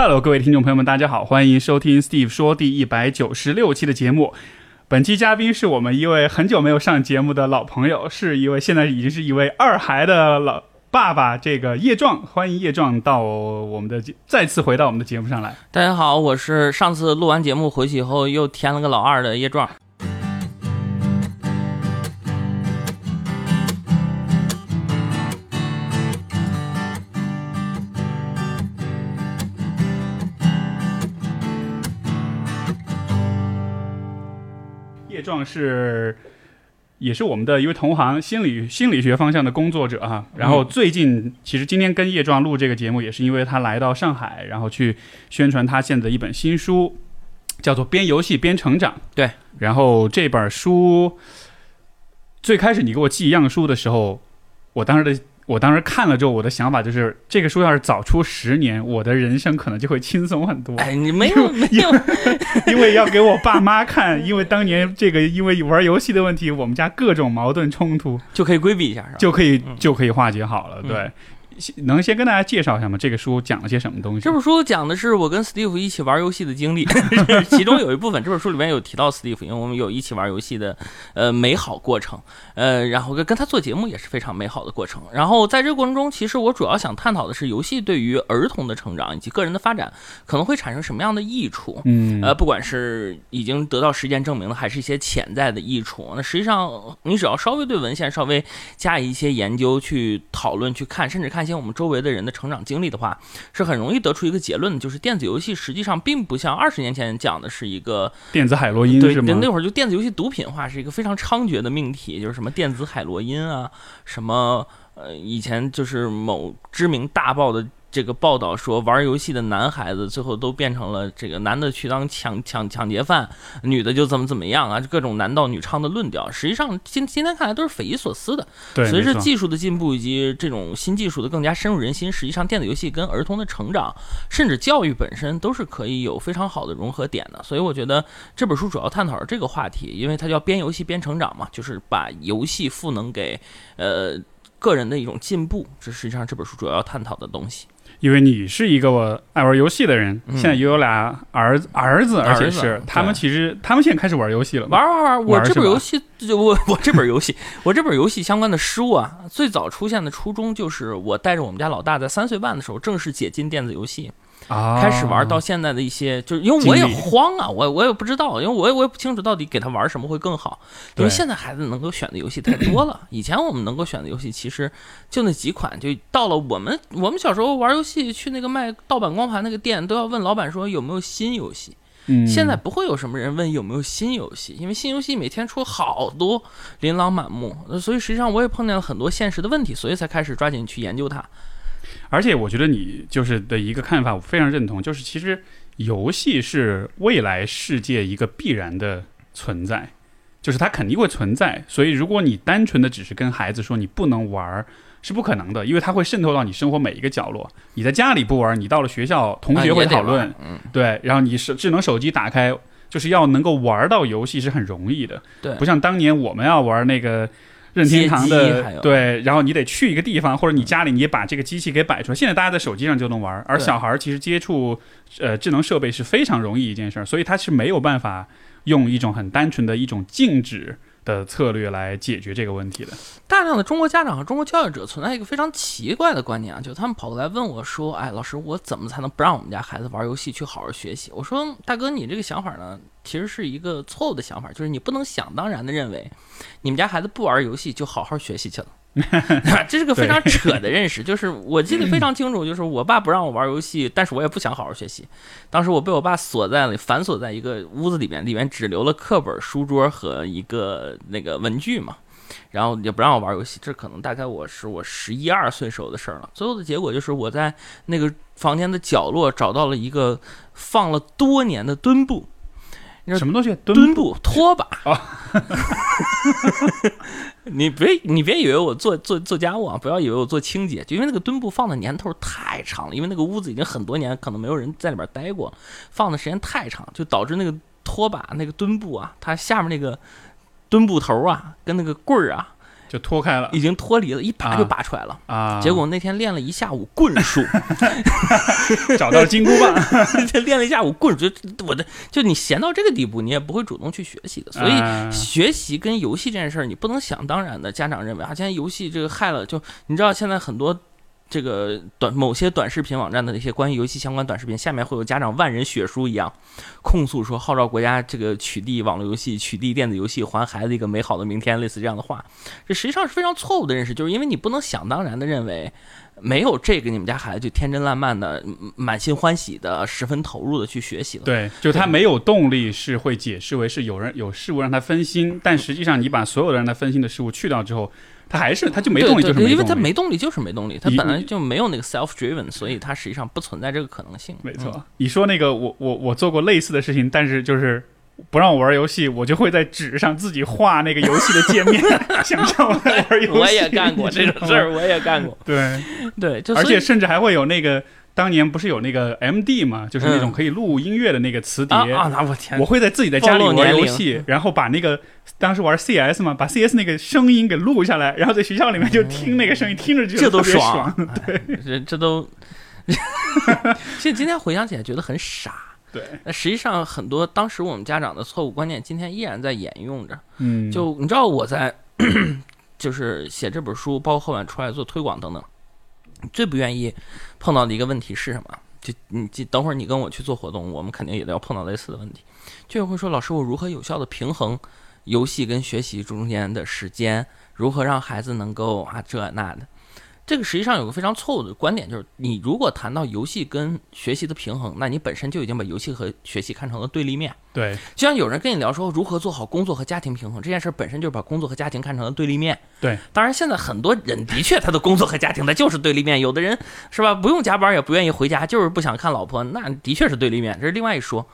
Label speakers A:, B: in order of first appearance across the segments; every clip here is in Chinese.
A: Hello，各位听众朋友们，大家好，欢迎收听 Steve 说第一百九十六期的节目。本期嘉宾是我们一位很久没有上节目的老朋友，是一位现在已经是一位二孩的老爸爸，这个叶壮，欢迎叶壮到我们的再次回到我们的节目上来。
B: 大家好，我是上次录完节目回去以后又添了个老二的叶壮。
A: 是也是我们的一位同行，心理心理学方向的工作者哈。然后最近其实今天跟叶壮录这个节目，也是因为他来到上海，然后去宣传他现在的一本新书，叫做《边游戏边成长》。
B: 对，
A: 然后这本书最开始你给我寄样书的时候，我当时的。我当时看了之后，我的想法就是，这个书要是早出十年，我的人生可能就会轻松很多。
B: 哎，你没有没有，
A: 因为要给我爸妈看，因为当年这个因为玩游戏的问题，我们家各种矛盾冲突
B: 就可以规避一下，
A: 就可以就可以化解好了，对。能先跟大家介绍一下吗？这个书讲了些什么东西？
B: 这本书讲的是我跟 Steve 一起玩游戏的经历，其中有一部分这本书里面有提到 Steve，因为我们有一起玩游戏的呃美好过程，呃，然后跟跟他做节目也是非常美好的过程。然后在这个过程中，其实我主要想探讨的是游戏对于儿童的成长以及个人的发展可能会产生什么样的益处。
A: 嗯，
B: 呃，不管是已经得到实践证明的，还是一些潜在的益处，那实际上你只要稍微对文献稍微加以一些研究、去讨论、去看，甚至看我们周围的人。的成长经历的话，是很容易得出一个结论的，就是电子游戏实际上并不像二十年前讲的是一个
A: 电子海洛因，
B: 对，那会儿就电子游戏毒品化是一个非常猖獗的命题，就是什么电子海洛因啊，什么呃，以前就是某知名大报的。这个报道说，玩游戏的男孩子最后都变成了这个男的去当抢抢抢劫犯，女的就怎么怎么样啊？各种男盗女娼的论调，实际上今今天看来都是匪夷所思的。随着技术的进步以及这种新技术的更加深入人心，实际上电子游戏跟儿童的成长，甚至教育本身都是可以有非常好的融合点的。所以我觉得这本书主要探讨这个话题，因为它叫边游戏边成长嘛，就是把游戏赋能给呃个人的一种进步，这实际上这本书主要要探讨的东西。
A: 因为你是一个我爱玩游戏的人，现在也有俩儿子儿子，而且是他们其实他们现在开始玩游戏了，
B: 玩玩玩。我这本游戏就我我这本游戏我这本游戏相关的书啊，最早出现的初衷就是我带着我们家老大在三岁半的时候正式解禁电子游戏。开始玩到现在的一些，就是因为我也慌啊，我我也不知道，因为我也我也不清楚到底给他玩什么会更好。因为现在孩子能够选的游戏太多了，以前我们能够选的游戏其实就那几款。就到了我们我们小时候玩游戏，去那个卖盗版光盘那个店，都要问老板说有没有新游戏。
A: 嗯，
B: 现在不会有什么人问有没有新游戏，因为新游戏每天出好多，琳琅满目。所以实际上我也碰见了很多现实的问题，所以才开始抓紧去研究它。
A: 而且我觉得你就是的一个看法，我非常认同，就是其实游戏是未来世界一个必然的存在，就是它肯定会存在。所以如果你单纯的只是跟孩子说你不能玩，是不可能的，因为它会渗透到你生活每一个角落。你在家里不玩，你到了学校，同学会讨论，对，然后你是智能手机打开，就是要能够玩到游戏是很容易的，
B: 对，
A: 不像当年我们要玩那个。任天堂的对，然后你得去一个地方，或者你家里你也把这个机器给摆出来。现在大家在手机上就能玩，而小孩其实接触呃智能设备是非常容易一件事儿，所以他是没有办法用一种很单纯的一种静止。的策略来解决这个问题的。
B: 大量的中国家长和中国教育者存在一个非常奇怪的观念啊，就他们跑过来问我说：“哎，老师，我怎么才能不让我们家孩子玩游戏，去好好学习？”我说：“大哥，你这个想法呢，其实是一个错误的想法，就是你不能想当然的认为，你们家孩子不玩游戏就好好学习去了。” 这是个非常扯的认识，就是我记得非常清楚，就是我爸不让我玩游戏，但是我也不想好好学习。当时我被我爸锁在了反锁在一个屋子里面，里面只留了课本、书桌和一个那个文具嘛，然后也不让我玩游戏。这可能大概我是我十一二岁时候的事儿了。最后的结果就是我在那个房间的角落找到了一个放了多年的墩布。
A: 什么东西？
B: 墩布拖把啊！你别你别以为我做做做家务啊，不要以为我做清洁，就因为那个墩布放的年头太长了，因为那个屋子已经很多年，可能没有人在里边待过，放的时间太长，就导致那个拖把那个墩布啊，它下面那个墩布头啊，跟那个棍儿啊，
A: 就脱开了
B: 已经脱离了，一拔
A: 啊
B: 就拔出来了。
A: 啊，
B: 结果那天练了一下午棍术，
A: 找到了金箍棒，
B: 就 练了一下午棍术，就我的就你闲到这个地步，你也不会主动去学习的。所以
A: 啊
B: 学习跟游戏这件事儿，你不能想当然的。家长认为啊，现在游戏这个害了，就你知道现在很多。这个短某些短视频网站的那些关于游戏相关短视频，下面会有家长万人血书一样控诉说，号召国家这个取缔网络游戏、取缔电子游戏，还孩子一个美好的明天，类似这样的话，这实际上是非常错误的认识，就是因为你不能想当然的认为没有这个，你们家孩子就天真烂漫的、满心欢喜的、十分投入的去学习了。
A: 对，就他没有动力是会解释为是有人有事物让他分心，但实际上你把所有的让他分心的事物去掉之后，他还是他就没动力，就是没动力。
B: 他没动力就是没动力，他本来就没有那个 self driven，所以他实际上不存在这个可能性。
A: 没错，
B: 嗯
A: 你说那个我我我做过类似的事情，但是就是不让我玩游戏，我就会在纸上自己画那个游戏的界面，想象我来玩游戏。
B: 我也干过这种事儿，我也干过。
A: 对，
B: 对，就
A: 而且甚至还会有那个当年不是有那个 MD 嘛，就是那种
B: 嗯
A: 可以录音乐的那个磁碟。
B: 啊啊，我天
A: 我，会在自己在家里玩游戏，然后把那个当时玩 CS 嘛，把 CS 那个声音给录下来，然后在学校里面就听那个声音，听着就
B: 这都爽
A: 爽。
B: 哎这这都，其实今天回想起来觉得很傻。
A: 对，
B: 那实际上很多当时我们家长的错误观念，今天依然在沿用着。
A: 嗯，
B: 就你知道我在 就是写这本书，包括后面出来做推广等等，最不愿意碰到的一个问题是什么？就你就等会儿你跟我去做活动，我们肯定也要碰到类似的问题，就会说老师，我如何有效的平衡游戏跟学习中间的时间，如何让孩子能够啊这那的。这个实际上有个非常错误的观点，就是你如果谈到游戏跟学习的平衡，那你本身就已经把游戏和学习看成了对立面。
A: 对，
B: 就像有人跟你聊说如何做好工作和家庭平衡这件事，本身就是把工作和家庭看成了对立面。
A: 对，
B: 当然现在很多人的确他的工作和家庭他就是对立面，有的人是吧，不用加班也不愿意回家，就是不想看老婆，那的确是对立面，这是另外一说。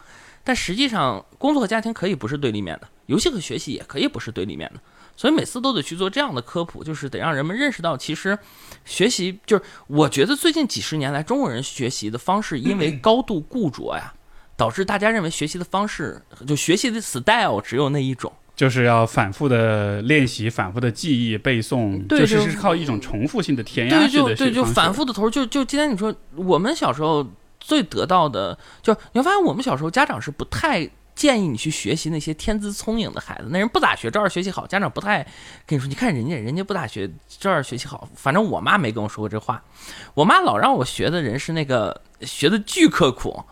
B: 但实际上，工作和家庭可以不是对立面的，游戏和学习也可以不是对立面的。所以每次都得去做这样的科普，就是得让人们认识到，其实学习就是我觉得最近几十年来中国人学习的方式，因为 高度固着呀，导致大家认为学习的方式就学习的 style 只有那一种。
A: 就是要反复的练习，反复的记忆背诵，
B: 对
A: 就是
B: 就是
A: 靠一种重复性的填鸭
B: 对，
A: 式的
B: 就对，就
A: 方式
B: 反复的投入。就就今天你说，我们小时候最得到的，就你会发现，我们小时候家长是不太建议你去学习那些天资聪颖的孩子，那人不咋学，照样学习好。家长不太跟你说，你看人家，人家不咋学，照样学习好。反正我妈没跟我说过这话，我妈老让我学的人是那个 学的巨刻苦。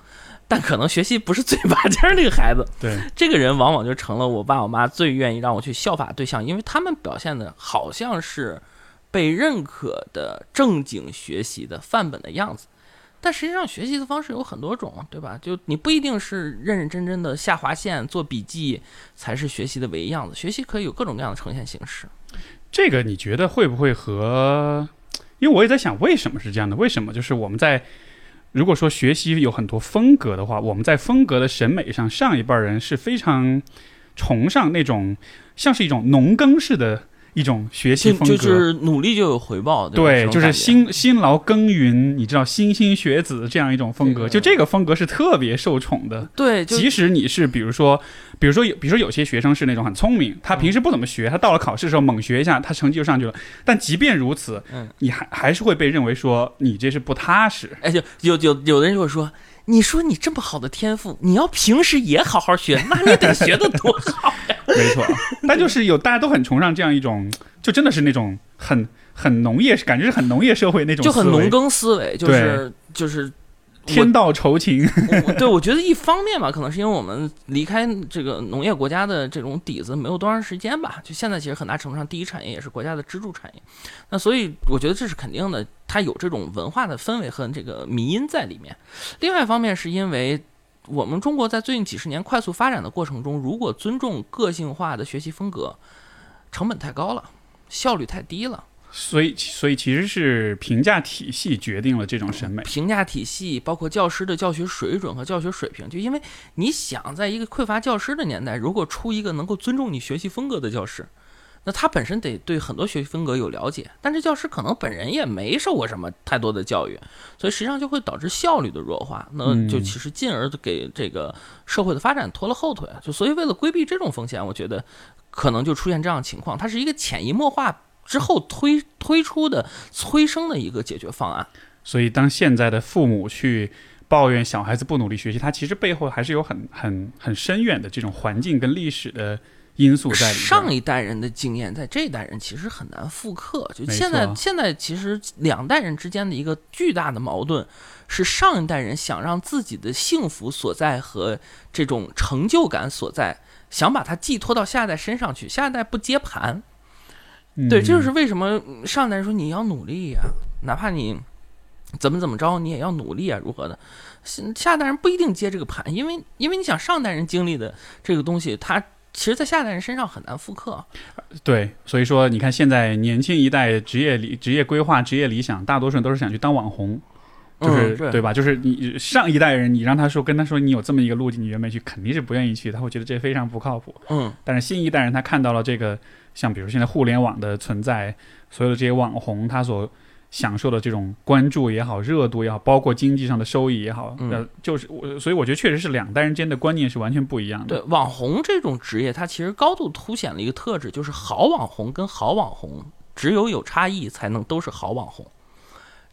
B: 但可能学习不是最拔尖儿那个孩子，
A: 对，
B: 这个人往往就成了我爸我妈最愿意让我去效法的对象，因为他们表现的好像是被认可的正经学习的范本的样子。但实际上，学习的方式有很多种，对吧？就你不一定是认认真真的下划线、做笔记才是学习的唯一样子。学习可以有各种各样的呈现形式。
A: 这个你觉得会不会和？因为我也在想，为什么是这样的？为什么就是我们在如果说学习有很多风格的话，我们在风格的审美上，上一辈人是非常崇尚那种像是一种农耕式的一种学习风格。
B: 就是努力就有回报，吧
A: 对，就是辛辛劳耕耘，你知道莘莘学子这样一种风格，就这个风格是特别受宠的。
B: 对，
A: 即使你是比如说，比如说有，比如说有些学生是那种很聪明，他平时不怎么学，他到了考试的时候猛学一下，他成绩就上去了。但即便如此，
B: 嗯，
A: 你还还是会被认为说你这是不踏实。
B: 哎，就有有有的人就会说，你说你这么好的天赋，你要平时也好好学，那你得学的多好呀。
A: 没错，但就是有大家都很崇尚这样一种，就真的是那种很很农业，感觉是很农业社会那种，
B: 就很农。耕思维，就是就是
A: 天道酬勤，
B: 对，我觉得一方面吧，可能是因为我们离开这个农业国家的这种底子没有多长时间吧。就现在其实很大程度上，第一产业也是国家的支柱产业。那所以我觉得这是肯定的，它有这种文化的氛围和这个迷因在里面。另外一方面是因为。我们中国在最近几十年快速发展的过程中，如果尊重个性化的学习风格，成本太高了，效率太低了。
A: 所以所以其实是评价体系决定了这种审美。
B: 评价体系，包括教师的教学水准和教学水平，就因为你想，在一个匮乏教师的年代，如果出一个能够尊重你学习风格的教师，那他本身得对很多学习风格有了解，但这教师可能本人也没受过什么太多的教育，所以实际上就会导致效率的弱化，那就其实进而给这个社会的发展拖了后腿。就所以为了规避这种风险，我觉得可能就出现这样情况，它是一个潜移默化。之后推推出的催生的一个解决方案。
A: 所以，当现在的父母去抱怨小孩子不努力学习，他其实背后还是有很很很深远的这种环境跟历史的因素在里面。
B: 上一代人的经验，在这一代人其实很难复刻。就现在，现在其实两代人之间的一个巨大的矛盾，是上一代人想让自己的幸福所在和这种成就感所在，想把它寄托到下一代身上去，下一代不接盘。
A: 嗯
B: 对，这就是为什么嗯上一代人说你要努力呀、哪怕你怎么怎么着，你也要努力啊，如何的？下下代人不一定接这个盘，因为因为你想上代人经历的这个东西，他其实在下代人身上很难复刻。
A: 对，所以说你看现在年轻一代职业理职业规划、职业理想，大多数人都是想去当网红。就是、
B: 对
A: 吧？就是你上一代人，你让他说跟他说你有这么一个路径，你愿不愿意去？肯定是不愿意去，他会觉得这非常不靠谱。
B: 嗯，
A: 但是新一代人他看到了这个，像比如现在互联网的存在，所有的这些网红他所享受的这种关注也好、热度也好，包括经济上的收益也好，
B: 嗯
A: 呃，就是我，所以我觉得确实是两代人间的观念是完全不一样的。
B: 对，网红这种职业，它其实高度凸显了一个特质，就是好网红跟好网红只有有差异才能都是好网红。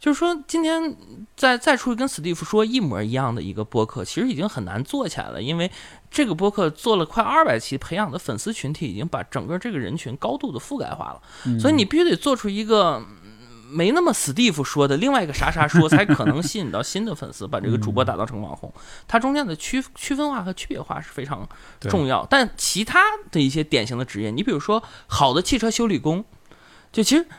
B: 就是说，今天再再出去跟史蒂夫说一模一样的一个播客，其实已经很难做起来了，因为这个播客做了快二百期，培养的粉丝群体已经把整个这个人群高度的覆盖化了，
A: 嗯
B: 所以你必须得做出一个。嗯没那么史蒂夫说的另外一个啥啥说，才可能吸引到新的粉丝，把这个主播打造成网红。它中间的区区分化和区别化是非常重要。但其他的一些典型的职业，你比如说好的汽车修理工，就其实、呃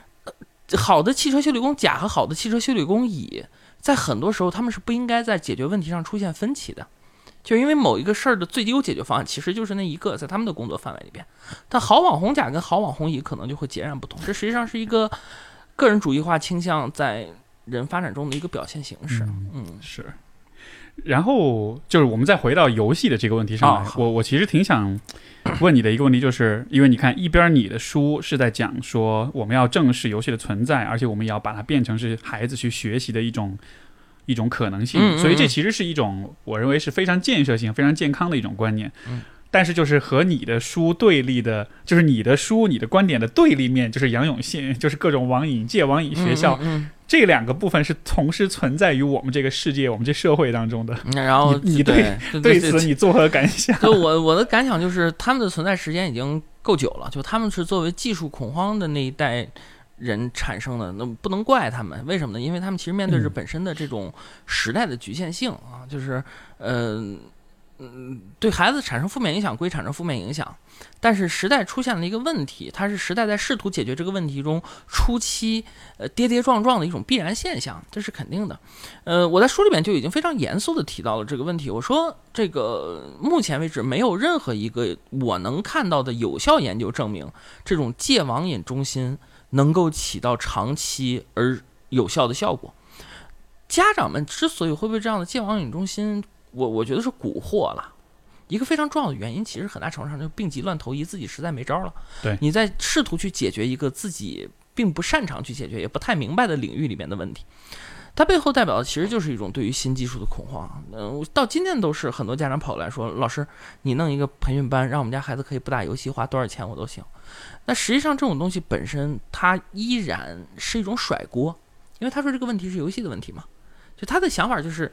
B: 好的汽车修理工甲和好的汽车修理工乙，在很多时候他们是不应该在解决问题上出现分歧的。就是因为某一个事儿的最优解决方案其实就是那一个，在他们的工作范围里边，但好网红甲跟好网红乙可能就会截然不同。这实际上是一个个人主义化倾向在人发展中的一个表现形式。嗯
A: 是。然后就是我们再回到游戏的这个问题上来，我我其实挺想问你的一个问题，就是因为你看一边你的书是在讲说我们要正视游戏的存在，而且我们也要把它变成是孩子去学习的一种一种可能性，所以这
B: 嗯
A: 其实是一种我认为是非常建设性、非常健康的一种观念。
B: 嗯
A: 但是就是和你的书对立的，就是你的书、你的观点的对立面，就是杨永信，就是各种网瘾、戒网瘾学校，
B: 嗯
A: 这两个部分是同时存在于我们这个世界、我们这社会当中的。
B: 嗯然后
A: 你你
B: 对
A: 对
B: 对
A: 此你作何感想？
B: 就我我的感想就是，他们的存在时间已经够久了，就他们是作为技术恐慌的那一代人产生的，那不能怪他们，为什么呢？因为他们其实面对着
A: 嗯
B: 本身的这种时代的局限性啊，就是呃。嗯，对孩子产生负面影响归产生负面影响，但是时代出现了一个问题，它是时代在试图解决这个问题中初期呃跌跌撞撞的一种必然现象，这是肯定的。呃，我在书里面就已经非常严肃的提到了这个问题。我说，这个目前为止没有任何一个我能看到的有效研究证明，这种戒网瘾中心能够起到长期而有效的效果。家长们之所以会被这样的戒网瘾中心，我我觉得是蛊惑了。一个非常重要的原因，其实很大程度上就是病急乱投医，自己实在没招了。
A: 对
B: 你在试图去解决一个自己并不擅长去解决，也不太明白的领域里面的问题。它背后代表的其实就是一种对于新技术的恐慌。嗯、到今天都是很多家长跑过来说：“老师，你弄一个培训班，让我们家孩子可以不打游戏，花多少钱我都行。”那实际上这种东西本身，它依然是一种甩锅，因为他说这个问题是游戏的问题嘛。就他的想法就是，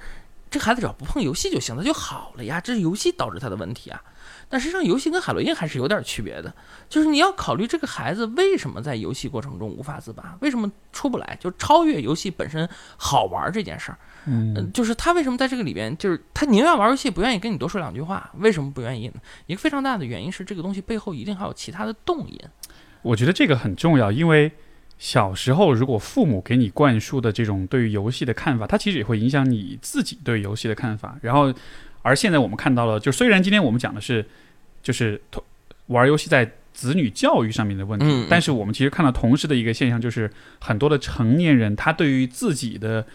B: 这孩子只要不碰游戏就行，他就好了呀。这是游戏导致他的问题啊。但实际上，游戏跟海洛因还是有点区别的，就是你要考虑这个孩子为什么在游戏过程中无法自拔，为什么出不来，就超越游戏本身好玩这件事儿。
A: 嗯
B: 呃，就是他为什么在这个里边，就是他宁愿玩游戏，不愿意跟你多说两句话，为什么不愿意呢？一个非常大的原因是这个东西背后一定还有其他的动因。
A: 我觉得这个很重要，因为小时候如果父母给你灌输的这种对于游戏的看法，它其实也会影响你自己对游戏的看法。然后，而现在我们看到了，就虽然今天我们讲的是就是同玩游戏在子女教育上面的问题，
B: 嗯嗯
A: 但是我们其实看到同时的一个现象，就是很多的成年人他对于自己的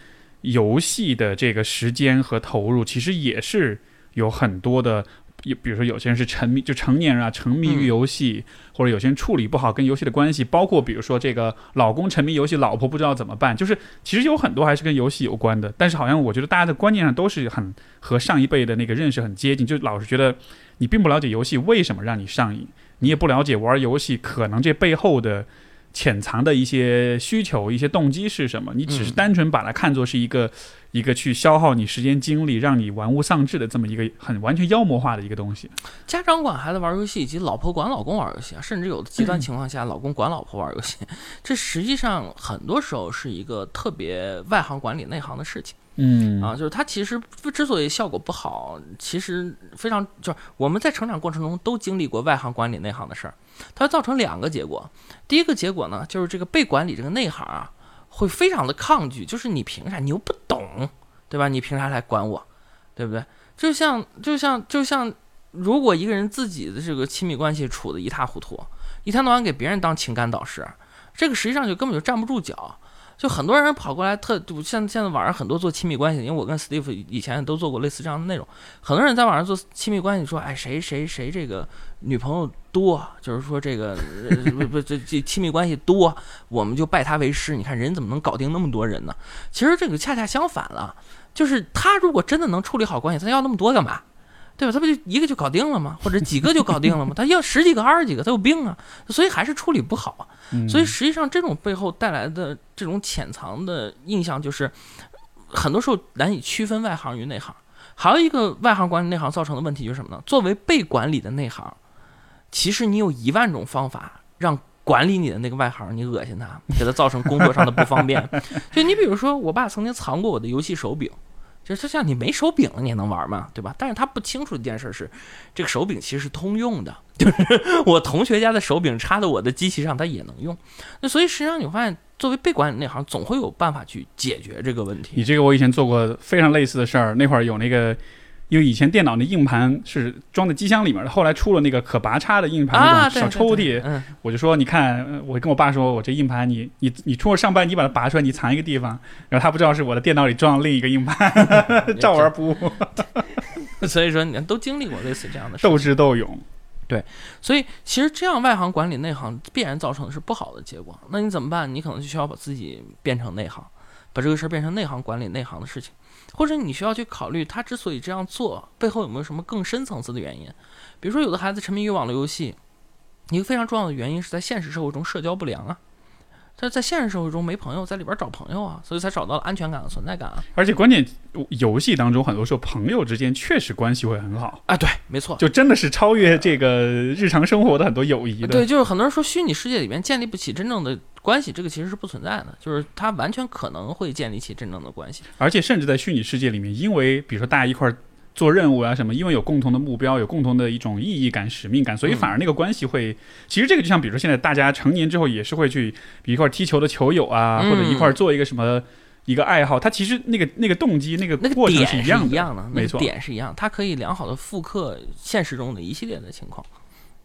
A: 游戏的这个时间和投入，其实也是有很多的。有比如说有些人是沉迷，就成年人啊，沉迷于
B: 嗯。
A: 游戏，或者有些人处理不好跟游戏的关系，包括比如说这个老公沉迷游戏，老婆不知道怎么办，就是其实有很多还是跟游戏有关的。但是好像我觉得大家的观念上都是很和上一辈的那个认识很接近，就老是觉得你并不了解游戏为什么让你上瘾，你也不了解玩游戏可能这背后的潜藏的一些需求、一些动机是什么，你只是
B: 嗯。
A: 单纯把它看作是一个、一个去消耗你时间精力、让你玩物丧志的这么一个很完全妖魔化的一个东西。
B: 家长管孩子玩游戏，以及老婆管老公玩游戏啊，甚至有的极端情况下，老公管老婆玩游戏，这实际上很多时候是一个特别外行管理内行的事情
A: 嗯
B: 啊。就是它其实之所以效果不好，其实非常就是我们在成长过程中都经历过外行管理内行的事儿，它造成两个结果。第一个结果呢，就是这个被管理这个内行啊，会非常的抗拒，就是你凭啥？你又不懂，对吧？你凭啥来管我？对不对？就像就像就像，如果一个人自己的这个亲密关系处的一塌糊涂，一天到晚给别人当情感导师，这个实际上就根本就站不住脚。就很多人跑过来特，就像现在网上很多做亲密关系，因为我跟 Steve 以前都做过类似这样的内容，很多人在网上做亲密关系，说，哎，谁谁谁这个女朋友多，就是说这个呃不不这这亲密关系多，我们就拜他为师。你看人怎么能搞定那么多人呢？其实这个恰恰相反了，就是他如果真的能处理好关系，他要那么多干嘛？对吧？他不就一个就搞定了吗？或者几个就搞定了吗？他要十几个、二十几个，他有病啊！所以还是处理不好所以实际上，这种背后带来的这种潜藏的印象，就是很多时候难以区分外行与内行。还有一个外行管理内行造成的问题就是什么呢？作为被管理的内行，其实你有一万种方法让管理你的那个外行，你恶心他，给他造成工作上的不方便。就你比如说，我爸曾经藏过我的游戏手柄。就是像你没手柄了，你也能玩嘛，对吧？但是他不清楚一件事是，这个手柄其实是通用的，就是 我同学家的手柄插到我的机器上，它也能用。那所以实际上你发现，作为被管理那行，总会有办法去解决这个问题。
A: 你这个我以前做过非常类似的事儿，那会儿有那个。因为以前电脑那硬盘是装在机箱里面的，后来出了那个可拔插的硬盘
B: 啊，
A: 那种小抽屉，我就说，你看，呃我跟我爸说，我这硬盘你你你出门上班，你把它拔出来，你藏一个地方，然后他不知道是我的电脑里装了另一个硬盘，照玩不误，
B: 所以说你看都经历过类似这样的事
A: 斗智斗勇。
B: 对所以其实这样外行管理内行，必然造成的是不好的结果。那你怎么办？你可能就需要把自己变成内行，把这个事儿变成内行管理内行的事情，或者你需要去考虑他之所以这样做背后有没有什么更深层次的原因。比如说，有的孩子沉迷于网络游戏，一个非常重要的原因是在现实社会中社交不良啊。他在现实社会中没朋友，在里边找朋友啊，所以才找到了安全感和存在感啊。
A: 而且关键，游戏当中很多时候朋友之间确实关系会很好，
B: 啊，对，没错，
A: 就真的是超越这个日常生活的很多友谊的。
B: 对，就是很多人说虚拟世界里面建立不起真正的关系，这个其实是不存在的，就是它完全可能会建立起真正的关系。
A: 而且甚至在虚拟世界里面，因为比如说大家一块儿做任务啊什么，因为有共同的目标，有共同的一种意义感、使命感，所以
B: 嗯
A: 反而那个关系会，其实这个就像比如说现在大家成年之后也是会去比一块儿踢球的球友啊，
B: 嗯
A: 或者一块儿做一个什么一个爱好，它其实那个那个动机、那个
B: 那个
A: 过程
B: 点是
A: 一样的，
B: 一样的，那个
A: 没错。
B: 点是一样，它可以良好的复刻现实中的一系列的情况。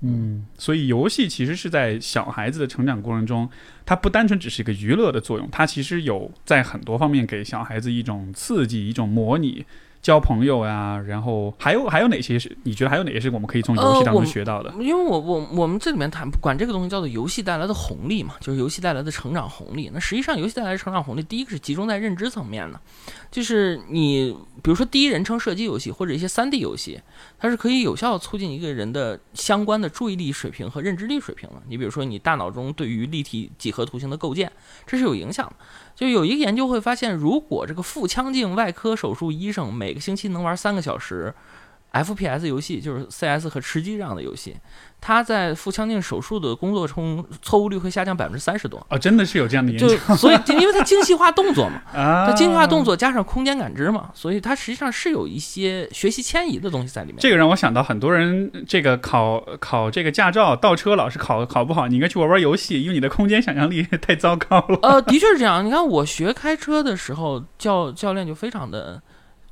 A: 嗯，所以游戏其实是在小孩子的成长过程中，它不单纯只是一个娱乐的作用，它其实有在很多方面给小孩子一种刺激、一种模拟。交朋友呀、然后还有还有哪些是你觉得还有哪些是我们可以从游戏当中学到的？
B: 因为我我我们这里面谈管这个东西叫做游戏带来的红利嘛，就是游戏带来的成长红利。那实际上游戏带来的成长红利，第一个是集中在认知层面的，就是你比如说第一人称射击游戏或者一些三 D 游戏，它是可以有效促进一个人的相关的注意力水平和认知力水平的。你比如说你大脑中对于立体几何图形的构建，这是有影响的。就有一个研究会发现，如果这个腹腔镜外科手术医生每个星期能玩三个小时 FPS 游戏，就是 CS 和吃鸡这样的游戏，他在腹腔镜手术的工作中错误率会下降百分之三十多。
A: 哦，真的是有这样的研
B: 就
A: 究
B: 所以，因为它精细化动作嘛，
A: 啊！
B: 它精细化动作加上空间感知嘛，所以它实际上是有一些学习迁移的东西在里面。
A: 这个让我想到很多人这个考考这个驾照倒车老是考考不好，你应该去玩玩游戏，因为你的空间想象力太糟糕了。
B: 呃，的确是这样。你看我学开车的时候，教教练就非常的。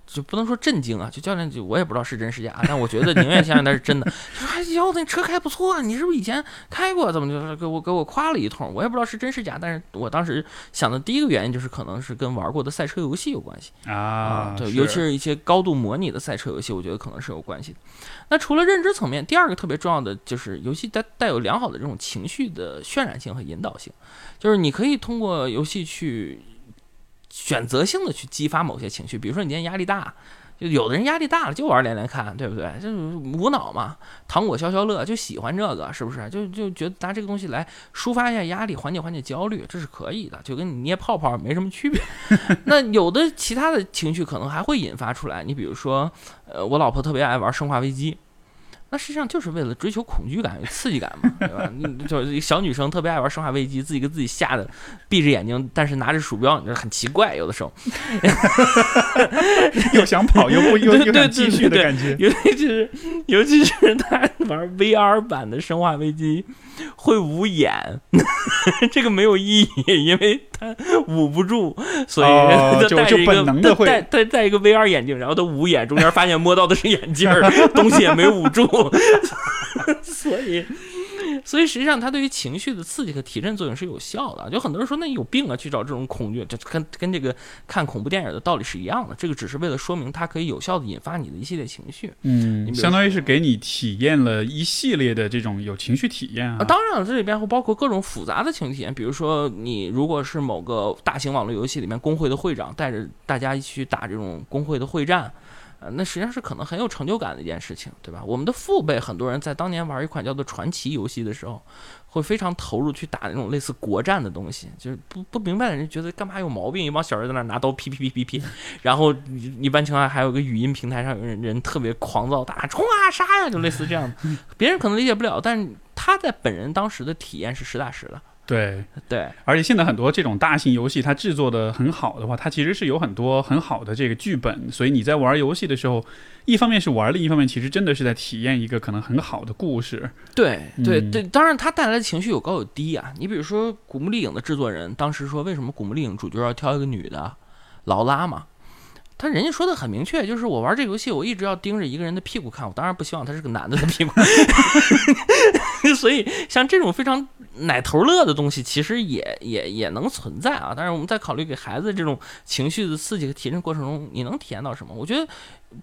B: 就不能说震惊啊，就教练就我也不知道是真是假，但我觉得宁愿相信他是真的。就说哎，姚子你车开不错啊，你是不是以前开过？怎么就给我给我夸了一通？我也不知道是真是假，但是我当时想的第一个原因就是可能是跟玩过的赛车游戏有关系。
A: 啊，
B: 对，尤其是一些高度模拟的赛车游戏，我觉得可能是有关系的。那除了认知层面，第二个特别重要的就是游戏带带有良好的这种情绪的渲染性和引导性，就是你可以通过游戏去选择性的去激发某些情绪，比如说你今天压力大。就有的人压力大了就玩连连看，对不对？就是无脑嘛，糖果消消乐，就喜欢这个，是不是？就就觉得拿这个东西来抒发一下压力，缓解缓解焦虑，这是可以的，就跟你捏泡泡没什么区别。那有的其他的情绪可能还会引发出来，你比如说，呃，我老婆特别爱玩《生化危机》。那实际上就是为了追求恐惧感与刺激感嘛，对吧？就是小女生特别爱玩《生化危机》，自己给自己吓得闭着眼睛，但是拿着鼠标，你很奇怪，有的时候
A: 又想跑又不又 又想继续的感觉。
B: 尤其是尤其是他玩 VR 版的《生化危机》会捂眼，这个没有意义，因为他捂不住，所以
A: 就就本能的会
B: 戴戴戴一个 VR 眼镜，然后他捂眼，中间发现摸到的是眼镜儿，东西也没捂住。所以，所以实际上，它对于情绪的刺激和提振作用是有效的。就很多人说，那你有病啊，去找这种恐惧，这跟跟这个看恐怖电影的道理是一样的。这个只是为了说明它可以有效的引发你的一系列情绪。
A: 嗯，相当于是给你体验了一系列的这种有情绪体验啊。
B: 当然了，这里边会包括各种复杂的情绪体验，比如说你如果是某个大型网络游戏里面工会的会长，带着大家一起去打这种工会的会战。呃，那实际上是可能很有成就感的一件事情，对吧？我们的父辈很多人在当年玩一款叫做《传奇》游戏的时候，会非常投入去打那种类似国战的东西，就是不不明白的人觉得干嘛有毛病，一帮小人在那拿刀劈劈劈劈劈，然后一般情况下还有个语音平台上有人人特别狂躁，大喊冲啊杀呀，就类似这样的，别人可能理解不了，但是他在本人当时的体验是实打实的。
A: 对
B: 对，
A: 而且现在很多这种大型游戏，它制作的很好的话，它其实是有很多很好的这个剧本，所以你在玩游戏的时候，一方面是玩，另一方面其实真的是在体验一个可能很好的故事。
B: 对对对，当然它带来的情绪有高有低啊。你比如说《古墓丽影》的制作人当时说，为什么《古墓丽影》主角要挑一个女的，劳拉嘛？他人家说的很明确，就是我玩这个游戏，我一直要盯着一个人的屁股看，我当然不希望他是个男的的屁股。所以像这种非常奶头乐的东西，其实也也也能存在啊。但是我们在考虑给孩子这种情绪的刺激和提升过程中，你能体验到什么？我觉得，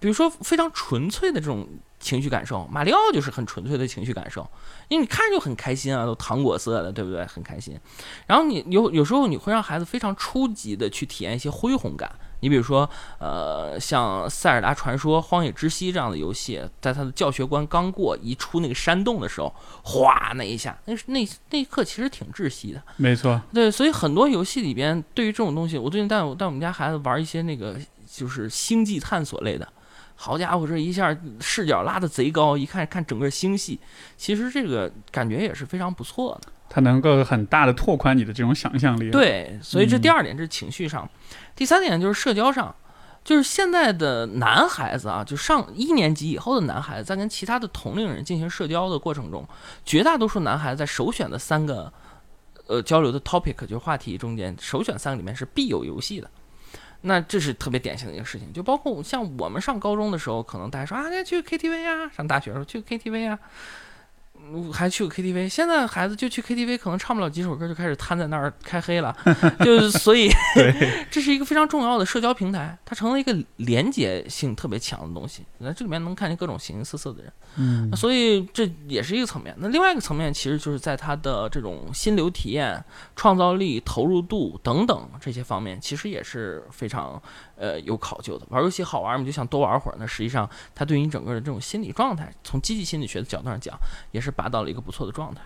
B: 比如说非常纯粹的这种情绪感受，马里奥就是很纯粹的情绪感受，因为你看着就很开心啊，都糖果色的，对不对？很开心。然后你有有时候你会让孩子非常初级的去体验一些恢宏感。你比如说，呃，像《塞尔达传说：荒野之息》这样的游戏，在它的教学关刚过一出那个山洞的时候，哗，那一下，那那那一刻其实挺窒息的。
A: 没错，
B: 对，所以很多游戏里边，对于这种东西，我最近带我带我们家孩子玩一些那个就是星际探索类的，好家伙，这一下视角拉的贼高，一看看整个星系，其实这个感觉也是非常不错的。
A: 它能够很大的拓宽你的这种想象力。
B: 对，所以这第二点是情绪上，第三点就是社交上，就是现在的男孩子啊，就上一年级以后的男孩子，在跟其他的同龄人进行社交的过程中，绝大多数男孩子在首选的三个呃交流的 topic 就是话题中间，首选三个里面是必有游戏的。那这是特别典型的一个事情，就包括像我们上高中的时候，可能大家说啊，去 KTV 啊，上大学的时候去 KTV 啊。还去 KTV，现在孩子就去 KTV，可能唱不了几首歌就开始瘫在那儿开黑了，就所以这是一个非常重要的社交平台，它成了一个连接性特别强的东西。那这里面能看见各种形形色色的人，
A: 嗯，
B: 所以这也是一个层面。那另外一个层面，其实就是在他的这种心流体验、创造力、投入度等等这些方面，其实也是非常呃有考究的。玩游戏好玩嘛，就想多玩会儿。那实际上，它对于你整个的这种心理状态，从积极心理学的角度上讲，也是达到了一个不错的状态。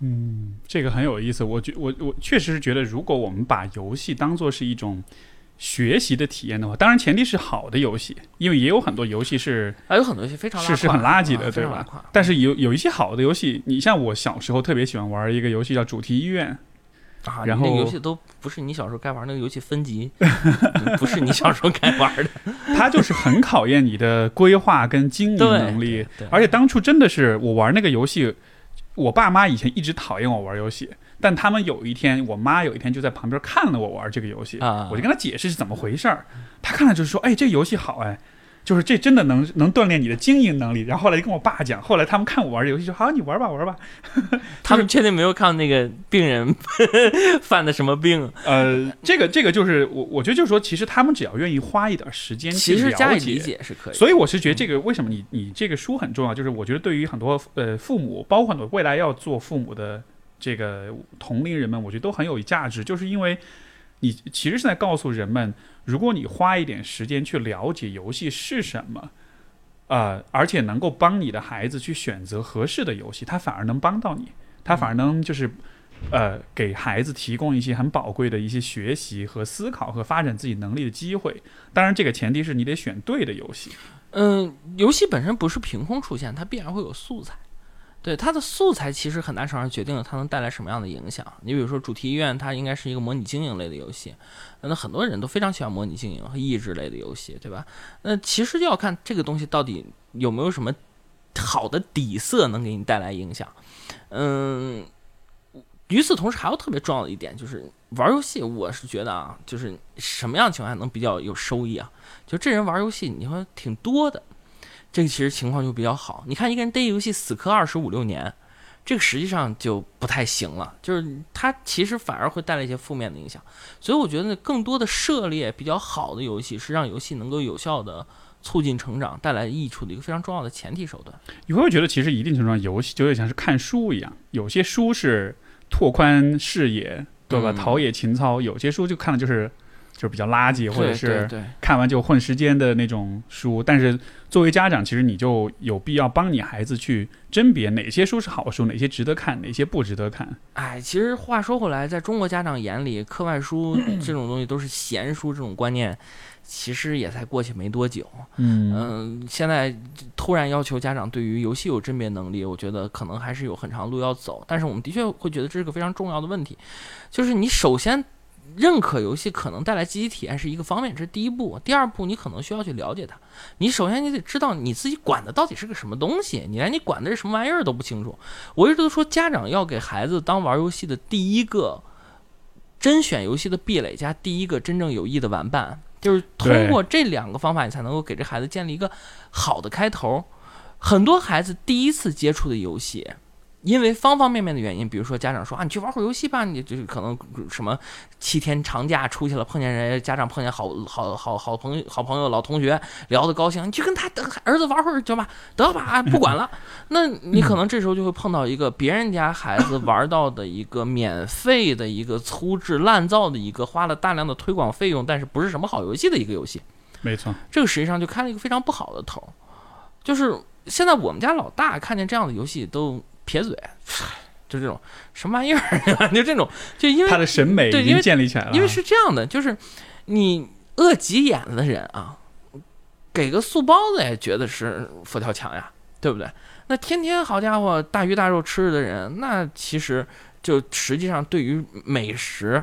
A: 嗯，这个很有意思。我觉我我确实是觉得，如果我们把游戏当做是一种学习的体验的话，当然前提是好的游戏，因为也有很多游戏是
B: 啊有很多游戏非常
A: 是是很垃圾的，对吧？
B: 吧？
A: 但是有有一些好的游戏，你像我小时候特别喜欢玩一个游戏叫《主题医院》。
B: 啊，
A: 然后
B: 那个游戏都不是你小时候该玩那个游戏分级，不是你小时候该玩的。
A: 它就是很考验你的规划跟经营能力，而且当初真的是我玩那个游戏，我爸妈以前一直讨厌我玩游戏，但他们有一天，我妈有一天就在旁边看了我玩这个游戏，
B: 啊
A: 我就跟她解释是怎么回事儿，她看了就是说，哎，这游戏好哎。就是这真的能能锻炼你的经营能力，然后后来就跟我爸讲，后来他们看我玩这游戏，说好你玩吧玩吧。
B: 他们确定没有看那个病人 犯的什么病？
A: 呃，这个这个就是我我觉得就是说，其实他们只要愿意花一点时间去
B: 其实加
A: 了解，
B: 以理解是可以。
A: 所以我是觉得这个为什么你你这个书很重要，就是我觉得对于很多呃父母，包括很多未来要做父母的这个同龄人们，我觉得都很有价值，就是因为你其实是在告诉人们，如果你花一点时间去了解游戏是什么，呃，而且能够帮你的孩子去选择合适的游戏，它反而能帮到你，它反而能就是。呃，给孩子提供一些很宝贵的一些学习和思考和发展自己能力的机会。当然，这个前提是你得选对的游戏。
B: 嗯，游戏本身不是凭空出现，它必然会有素材。对它的素材，其实很大程度上决定了它能带来什么样的影响。你比如说，主题医院它应该是一个模拟经营类的游戏，那很多人都非常喜欢模拟经营和益智类的游戏，对吧？那其实就要看这个东西到底有没有什么好的底色能给你带来影响。嗯。与此同时，还有特别重要的一点就是玩游戏。我是觉得啊，就是什么样的情况下能比较有收益啊？就这人玩游戏，你说挺多的，这个其实情况就比较好。你看一个人逮游戏死磕二十五六年，这个实际上就不太行了。就是他其实反而会带来一些负面的影响。所以我觉得更多的涉猎比较好的游戏，是让游戏能够有效的促进成长、带来益处的一个非常重要的前提手段。
A: 你会不会觉得其实一定程度上，游戏就有点像是看书一样，有些书是。拓宽视野，对吧？陶冶情操，有些书就看的就是就是比较垃圾，或者是看完就混时间的那种书。但是作为家长，其实你就有必要帮你孩子去甄别哪些书是好书，哪些值得看，哪些不值得看。
B: 哎，其实话说回来，在中国家长眼里，课外书 这种东西都是闲书，这种观念。其实也才过去没多久，嗯，现在突然要求家长对于游戏有甄别能力，我觉得可能还是有很长路要走。但是我们的确会觉得这是个非常重要的问题，就是你首先认可游戏可能带来积极体验是一个方面，这是第一步。第二步，你可能需要去了解它。你首先你得知道你自己管的到底是个什么东西，你连你管的是什么玩意儿都不清楚。我一直都说，家长要给孩子当玩游戏的第一个甄选游戏的壁垒加第一个真正有益的玩伴。就是通过这两个方法，你才能够给这孩子建立一个好的开头。很多孩子第一次接触的游戏。因为方方面面的原因，比如说家长说啊，你去玩会儿游戏吧，你就是可能什么七天长假出去了，碰见人家长碰见好好好好朋友好朋友老同学聊得高兴，你去跟他儿子玩会儿行吧，得吧，不管了。那你可能这时候就会碰到一个别人家孩子玩到的一个免费的一个粗制滥造的一个花了大量的推广费用，但是不是什么好游戏的一个游戏。
A: 没错，
B: 这个实际上就开了一个非常不好的头。就是现在我们家老大看见这样的游戏都。撇嘴，就这种什么玩意儿，就这种，就因为
A: 他的审美已经建立起来了。
B: 因为是这样的，就是你饿急眼了的人啊，给个素包子也觉得是佛跳墙呀，对不对？那天天好家伙大鱼大肉吃的人，那其实就实际上对于美食。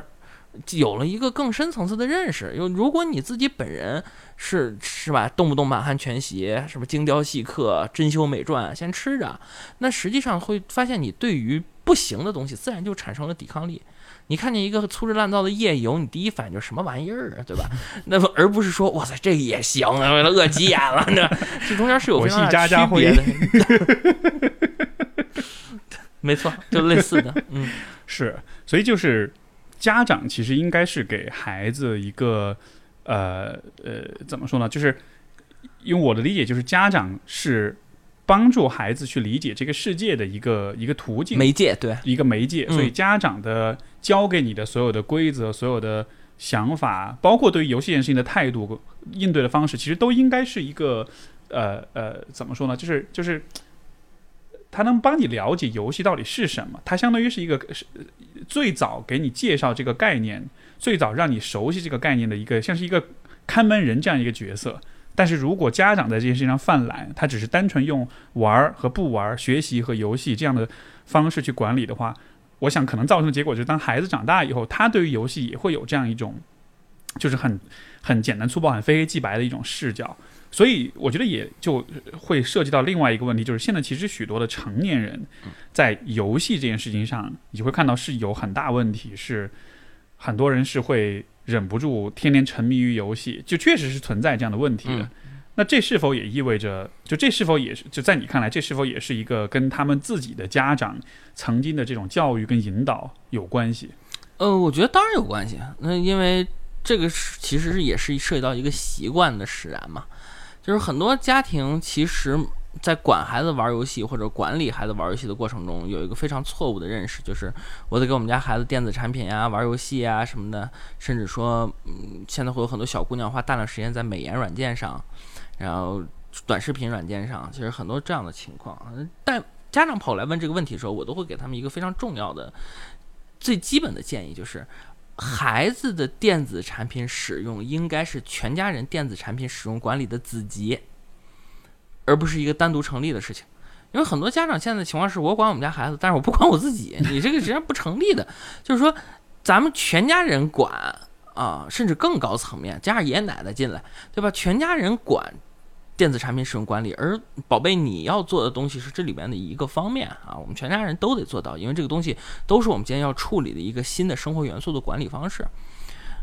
B: 有了一个更深层次的认识，因为如果你自己本人是是吧，动不动满汉全席，什么精雕细刻、珍馐美馔，先吃着，那实际上会发现你对于不行的东西，自然就产生了抵抗力。你看见一个粗制滥造的夜游，你第一反应就是什么玩意儿啊，对吧？那么而不是说哇塞，这个也行，啊饿急眼了呢？这中间是有非常大区别的。没错，就类似的，嗯，
A: 是，所以就是。家长其实应该是给孩子一个，呃呃，怎么说呢？就是因为我的理解，就是家长是帮助孩子去理解这个世界的一个一个途径
B: 媒介，对，
A: 一个媒介。所以家长的教给你的所有的规则、所有的想法，包括对于游戏这件事情的态度、应对的方式，其实都应该是一个，呃呃，怎么说呢？就是就是。它能帮你了解游戏到底是什么，它相当于是一个是最早给你介绍这个概念，最早让你熟悉这个概念的一个，像是一个看门人这样一个角色。但是如果家长在这件事情上犯懒，他只是单纯用玩儿和不玩儿、学习和游戏这样的方式去管理的话，我想可能造成的结果就是，当孩子长大以后，他对于游戏也会有这样一种，就是很很简单粗暴、很非黑即白的一种视角。所以我觉得也就会涉及到另外一个问题，就是现在其实许多的成年人，在游戏这件事情上，你会看到是有很大问题，是很多人是会忍不住天天沉迷于游戏，就确实是存在这样的问题的。那这是否也意味着，就这是否也是就在你看来，这是否也是一个跟他们自己的家长曾经的这种教育跟引导有关系？
B: 呃，我觉得当然有关系。那因为这个是其实是也是涉及到一个习惯的使然嘛。就是很多家庭其实在管孩子玩游戏或者管理孩子玩游戏的过程中，有一个非常错误的认识，就是我得给我们家孩子电子产品呀、玩游戏啊什么的，甚至说，嗯，现在会有很多小姑娘花大量时间在美颜软件上，然后短视频软件上，其实很多这样的情况。但家长跑来问这个问题的时候，我都会给他们一个非常重要的、最基本的建议，就是孩子的电子产品使用应该是全家人电子产品使用管理的子集。而不是一个单独成立的事情，因为很多家长现在的情况是我管我们家孩子，但是我不管我自己，你这个实际上不成立的。就是说，咱们全家人管啊，甚至更高层面，加上爷爷奶奶进来，对吧？全家人管电子产品使用管理，而宝贝你要做的东西是这里面的一个方面啊，我们全家人都得做到，因为这个东西都是我们今天要处理的一个新的生活元素的管理方式。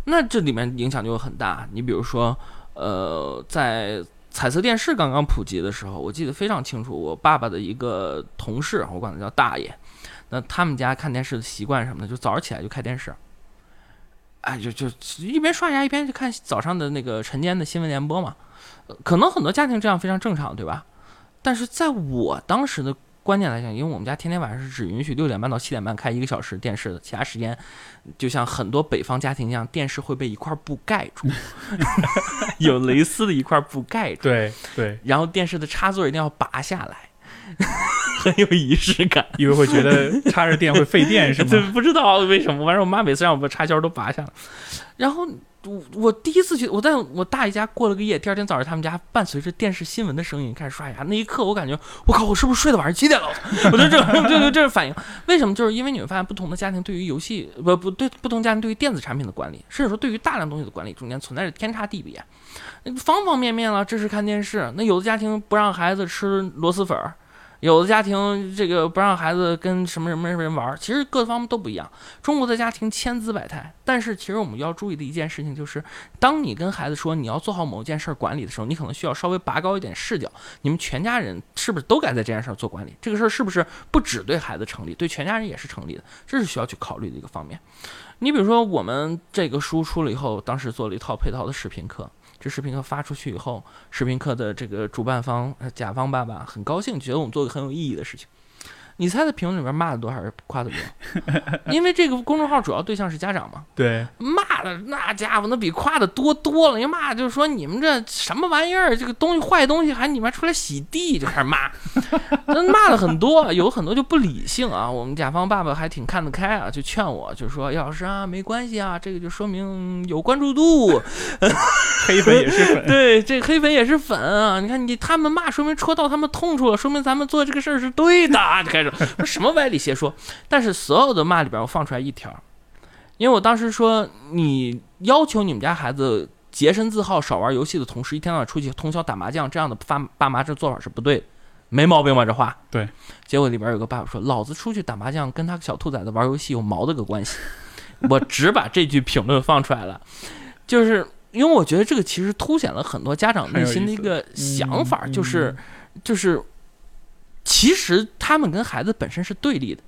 B: 那这里面影响就很大。你比如说，呃，在彩色电视刚刚普及的时候，我记得非常清楚。我爸爸的一个同事，我管他叫大爷。那他们家看电视的习惯什么的，就早上起来就开电视，哎，就就一边刷牙一边就看早上的那个晨间的新闻联播嘛。可能很多家庭这样非常正常，对吧？但是在我当时的。观念来讲，因为我们家天天晚上是只允许六点半到七点半开一个小时电视的，其他时间就像很多北方家庭一样，电视会被一块布盖住，有蕾丝的一块布盖住。
A: 对对。
B: 然后电视的插座一定要拔下来，很有仪式感。
A: 因为会觉得插着电会费电，是吗？
B: 对不知道为什么，反正我妈每次让我把插销都拔下来，然后。我我第一次去，我在我大姨家过了个夜，第二天早上他们家伴随着电视新闻的声音开始刷牙，那一刻我感觉我靠，我是不是睡到晚上七点了？我就这这个这是反应，为什么？就是因为你会发现不同的家庭对于游戏不不对不同家庭对于电子产品的管理，甚至说对于大量东西的管理中间存在着天差地别，方方面面了。这是看电视，那有的家庭不让孩子吃螺蛳粉儿。有的家庭这个不让孩子跟什么什么人玩，其实各方面都不一样。中国的家庭千姿百态，但是其实我们要注意的一件事情就是，当你跟孩子说你要做好某件事管理的时候，你可能需要稍微拔高一点视角。你们全家人是不是都该在这件事做管理？这个事儿是不是不只对孩子成立，对全家人也是成立的？这是需要去考虑的一个方面。你比如说，我们这个书出了以后，当时做了一套配套的视频课。这视频课发出去以后，视频课的这个主办方甲方爸爸很高兴，觉得我们做个很有意义的事情。你猜在评论里边骂的多还是夸的多？因为这个公众号主要对象是家长嘛。
A: 对，
B: 骂的那家伙那比夸的多多了。人骂就是说你们这什么玩意儿，这个东西坏东西还你们出来洗地，就开始骂。那骂的很多，有很多就不理性啊。我们甲方爸爸还挺看得开啊，就劝我，就说叶老师啊没关系啊，这个就说明有关注度，
A: 黑粉也是粉。
B: 对，这黑粉也是粉啊。你看你他们骂，说明戳到他们痛处了，说明咱们做这个事儿是对的，就开始。说什么歪理邪说？但是所有的骂里边，我放出来一条，因为我当时说，你要求你们家孩子洁身自好、少玩游戏的同时，一天到晚出去通宵打麻将，这样的爸爸妈这做法是不对的，没毛病吧？这话
A: 对。
B: 结果里边有个爸爸说：“老子出去打麻将，跟他小兔崽子玩游戏有毛的个关系？”我只把这句评论放出来了，就是因为我觉得这个其实凸显了很多家长内心的一个想法，就是就是。其实他们跟孩子本身是对立的，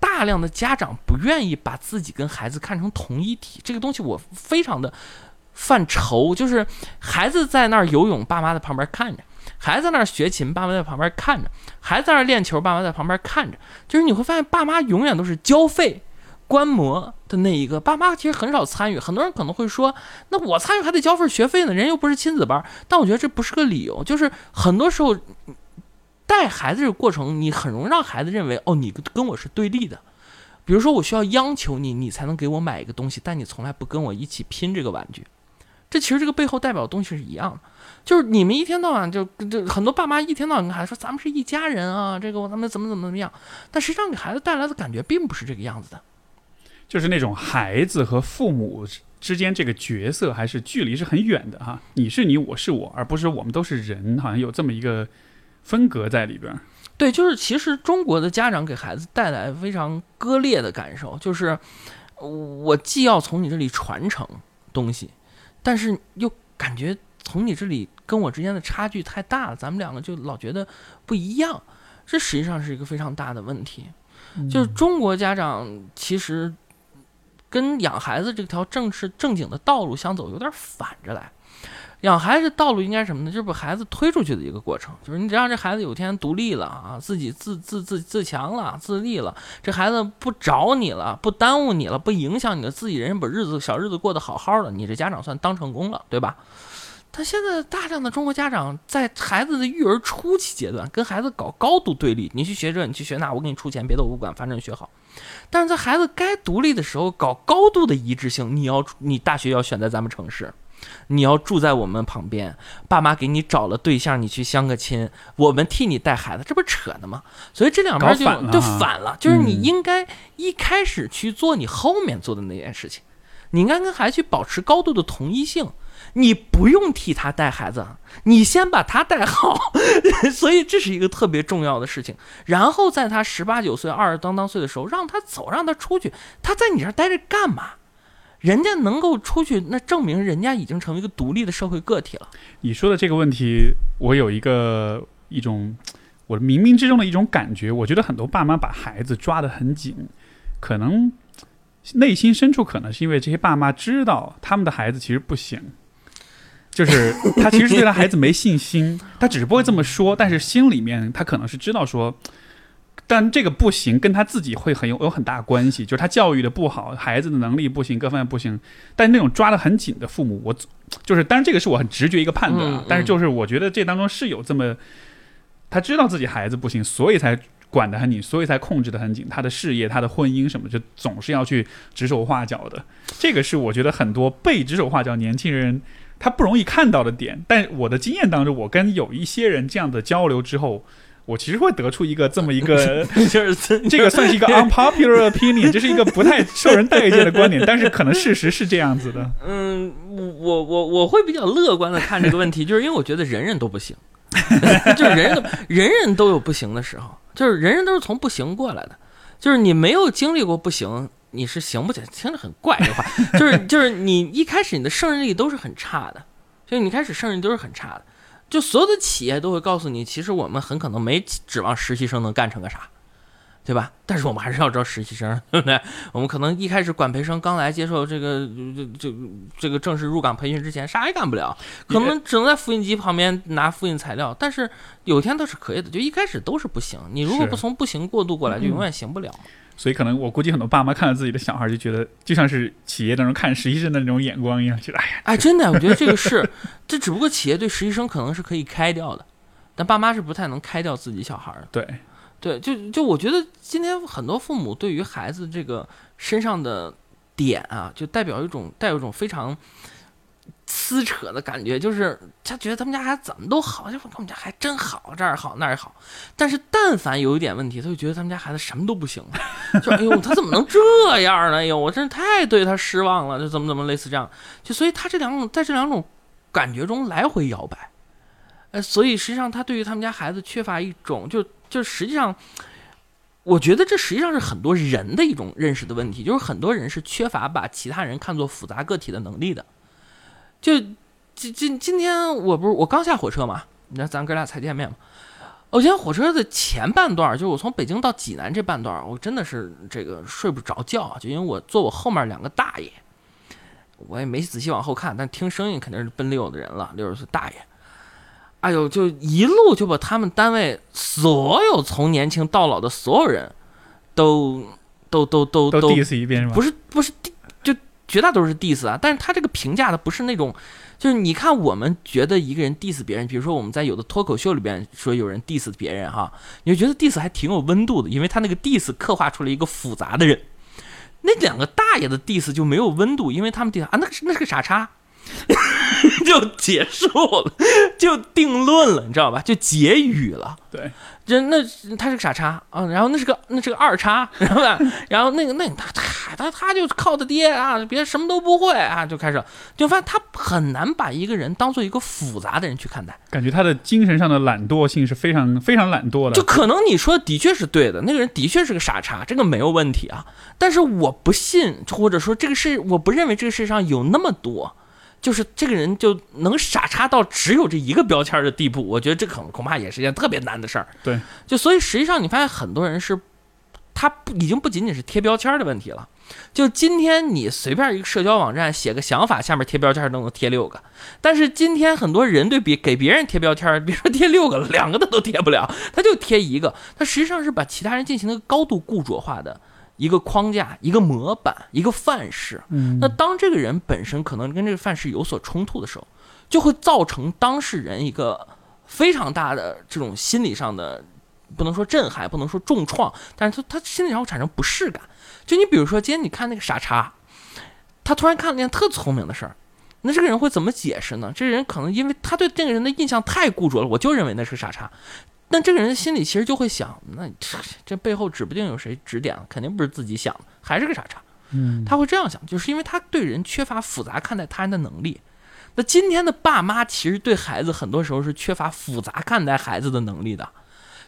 B: 大量的家长不愿意把自己跟孩子看成同一体，这个东西我非常的犯愁。就是孩子在那儿游泳，爸妈在旁边看着；孩子在那儿学琴，爸妈在旁边看着；孩子在那儿练球，爸妈在旁边看着。就是你会发现，爸妈永远都是交费、观摩的那一个，爸妈其实很少参与。很多人可能会说，那我参与还得交份学费呢，人又不是亲子班。但我觉得这不是个理由，就是很多时候。带孩子这个过程，你很容易让孩子认为，哦，你跟我是对立的。比如说，我需要央求你，你才能给我买一个东西，但你从来不跟我一起拼这个玩具。这其实这个背后代表的东西是一样的，就是你们一天到晚就就很多爸妈一天到晚跟孩子说，咱们是一家人啊，这个咱们怎么怎么怎么样。但实际上给孩子带来的感觉并不是这个样子的，
A: 就是那种孩子和父母之间这个角色还是距离是很远的哈。你是你，我是我，而不是我们都是人，好像有这么一个。分隔在里边，
B: 对，就是其实中国的家长给孩子带来非常割裂的感受，就是我既要从你这里传承东西，但是又感觉从你这里跟我之间的差距太大了，咱们两个就老觉得不一样，这实际上是一个非常大的问题。就是中国家长其实跟养孩子这条正式正经的道路相走有点反着来。养孩子道路应该什么呢？就是把孩子推出去的一个过程，就是你让这孩子有天独立了啊，自己自自自自强了，自立了，这孩子不找你了，不耽误你了，不影响你的自己人生，把日子小日子过得好好的，你这家长算当成功了，对吧？他现在大量的中国家长在孩子的育儿初期阶段跟孩子搞高度对立，你去学这，你去学那，我给你出钱，别的我不管，反正学好。但是在孩子该独立的时候搞高度的一致性，你要你大学要选在咱们城市。你要住在我们旁边，爸妈给你找了对象，你去相个亲，我们替你带孩子，这不扯呢吗？所以这两边就就反了，就是你应该一开始去做你后面做的那件事情，你应该跟孩子去保持高度的同一性，你不用替他带孩子，你先把他带好，所以这是一个特别重要的事情。然后在他十八九岁、二十当当岁的时候，让他走，让他出去，他在你这儿待着干嘛？人家能够出去，那证明人家已经成为一个独立的社会个体了。
A: 你说的这个问题，我有一个一种我冥冥之中的一种感觉。我觉得很多爸妈把孩子抓得很紧，可能内心深处可能是因为这些爸妈知道他们的孩子其实不行，就是他其实对他孩子没信心，他只是不会这么说，但是心里面他可能是知道说。但这个不行，跟他自己会很有有很大关系，就是他教育的不好，孩子的能力不行，各方面不行。但那种抓得很紧的父母，我就是，当然这个是我很直觉一个判断啊，但是就是我觉得这当中是有这么，他知道自己孩子不行，所以才管得很紧，所以才控制得很紧。他的事业、他的婚姻什么，就总是要去指手画脚的。这个是我觉得很多被指手画脚年轻人他不容易看到的点。但我的经验当中，我跟有一些人这样的交流之后。我其实会得出一个这么一个，
B: 就是
A: 这个算是一个 unpopular opinion，这是一个不太受人待见的观点，但是可能事实是这样子的。
B: 嗯，我我我会比较乐观的看这个问题，就是因为我觉得人人都不行，就是人人人人都有不行的时候，就是人人都是从不行过来的，就是你没有经历过不行，你是行不起来，听着很怪的话，就是就是你一开始你的胜任力都是很差的，就你开始胜任力都是很差的。就所有的企业都会告诉你，其实我们很可能没指望实习生能干成个啥，对吧？但是我们还是要招实习生，对不对？我们可能一开始管培生刚来接受这个这这这个正式入岗培训之前，啥也干不了，可能只能在复印机旁边拿复印材料。但是有一天都是可以的，就一开始都是不行。你如果不从不行过渡过来，就永远行不了。
A: 所以可能我估计很多爸妈看到自己的小孩就觉得，就像是企业当中看实习生的那种眼光一样，觉得哎呀，
B: 哎，真的，我觉得这个是，这只不过企业对实习生可能是可以开掉的，但爸妈是不太能开掉自己小孩的。
A: 对，
B: 对，就就我觉得今天很多父母对于孩子这个身上的点啊，就代表一种带有一种非常。撕扯的感觉，就是他觉得他们家孩子怎么都好，就说他们家还真好，这儿好那儿好。但是但凡有一点问题，他就觉得他们家孩子什么都不行，就哎呦，他怎么能这样呢？哎呦，我真是太对他失望了，就怎么怎么类似这样。就所以他这两种在这两种感觉中来回摇摆，呃，所以实际上他对于他们家孩子缺乏一种，就就实际上，我觉得这实际上是很多人的一种认识的问题，就是很多人是缺乏把其他人看作复杂个体的能力的。就今今今天我不是我刚下火车嘛？你看咱哥俩才见面嘛。我今天火车的前半段，就是我从北京到济南这半段，我真的是这个睡不着觉，就因为我坐我后面两个大爷，我也没仔细往后看，但听声音肯定是奔六的人了，六十岁大爷。哎呦，就一路就把他们单位所有从年轻到老的所有人都都都都
A: 都 diss 一遍是吗？
B: 不是不是。绝大多数是 diss 啊，但是他这个评价的不是那种，就是你看我们觉得一个人 diss 别人，比如说我们在有的脱口秀里边说有人 diss 别人哈，你就觉得 diss 还挺有温度的，因为他那个 diss 刻画出了一个复杂的人。那两个大爷的 diss 就没有温度，因为他们 diss 啊，那是那是个傻叉，就结束了，就定论了，你知道吧？就结语了。
A: 对。
B: 就那他是个傻叉啊，然后那是个那是个二叉，然后然后那个那他他他他就靠他爹啊，别什么都不会啊，就开始就发现他很难把一个人当做一个复杂的人去看待，
A: 感觉他的精神上的懒惰性是非常非常懒惰的。
B: 就可能你说的确是对的，那个人的确是个傻叉，这个没有问题啊。但是我不信，或者说这个事我不认为这个世界上有那么多。就是这个人就能傻叉到只有这一个标签的地步，我觉得这恐恐怕也是一件特别难的事儿。
A: 对，
B: 就所以实际上你发现很多人是，他不已经不仅仅是贴标签的问题了，就今天你随便一个社交网站写个想法，下面贴标签都能贴六个，但是今天很多人对比给别人贴标签，别说贴六个了，两个他都贴不了，他就贴一个，他实际上是把其他人进行了高度固着化的一个框架、一个模板、一个范式。
A: 嗯
B: 那当这个人本身可能跟这个范式有所冲突的时候，就会造成当事人一个非常大的这种心理上的，不能说震撼，不能说重创，但是他他心理上会产生不适感。就你比如说，今天你看那个傻叉，他突然看了件特聪明的事儿，那这个人会怎么解释呢？这个人可能因为他对这个人的印象太固着了，我就认为那是个傻叉。但这个人心里其实就会想，那这这背后指不定有谁指点，肯定不是自己想的，还是个傻叉。
A: 嗯
B: 他会这样想，就是因为他对人缺乏复杂看待他人的能力。那今天的爸妈其实对孩子很多时候是缺乏复杂看待孩子的能力的，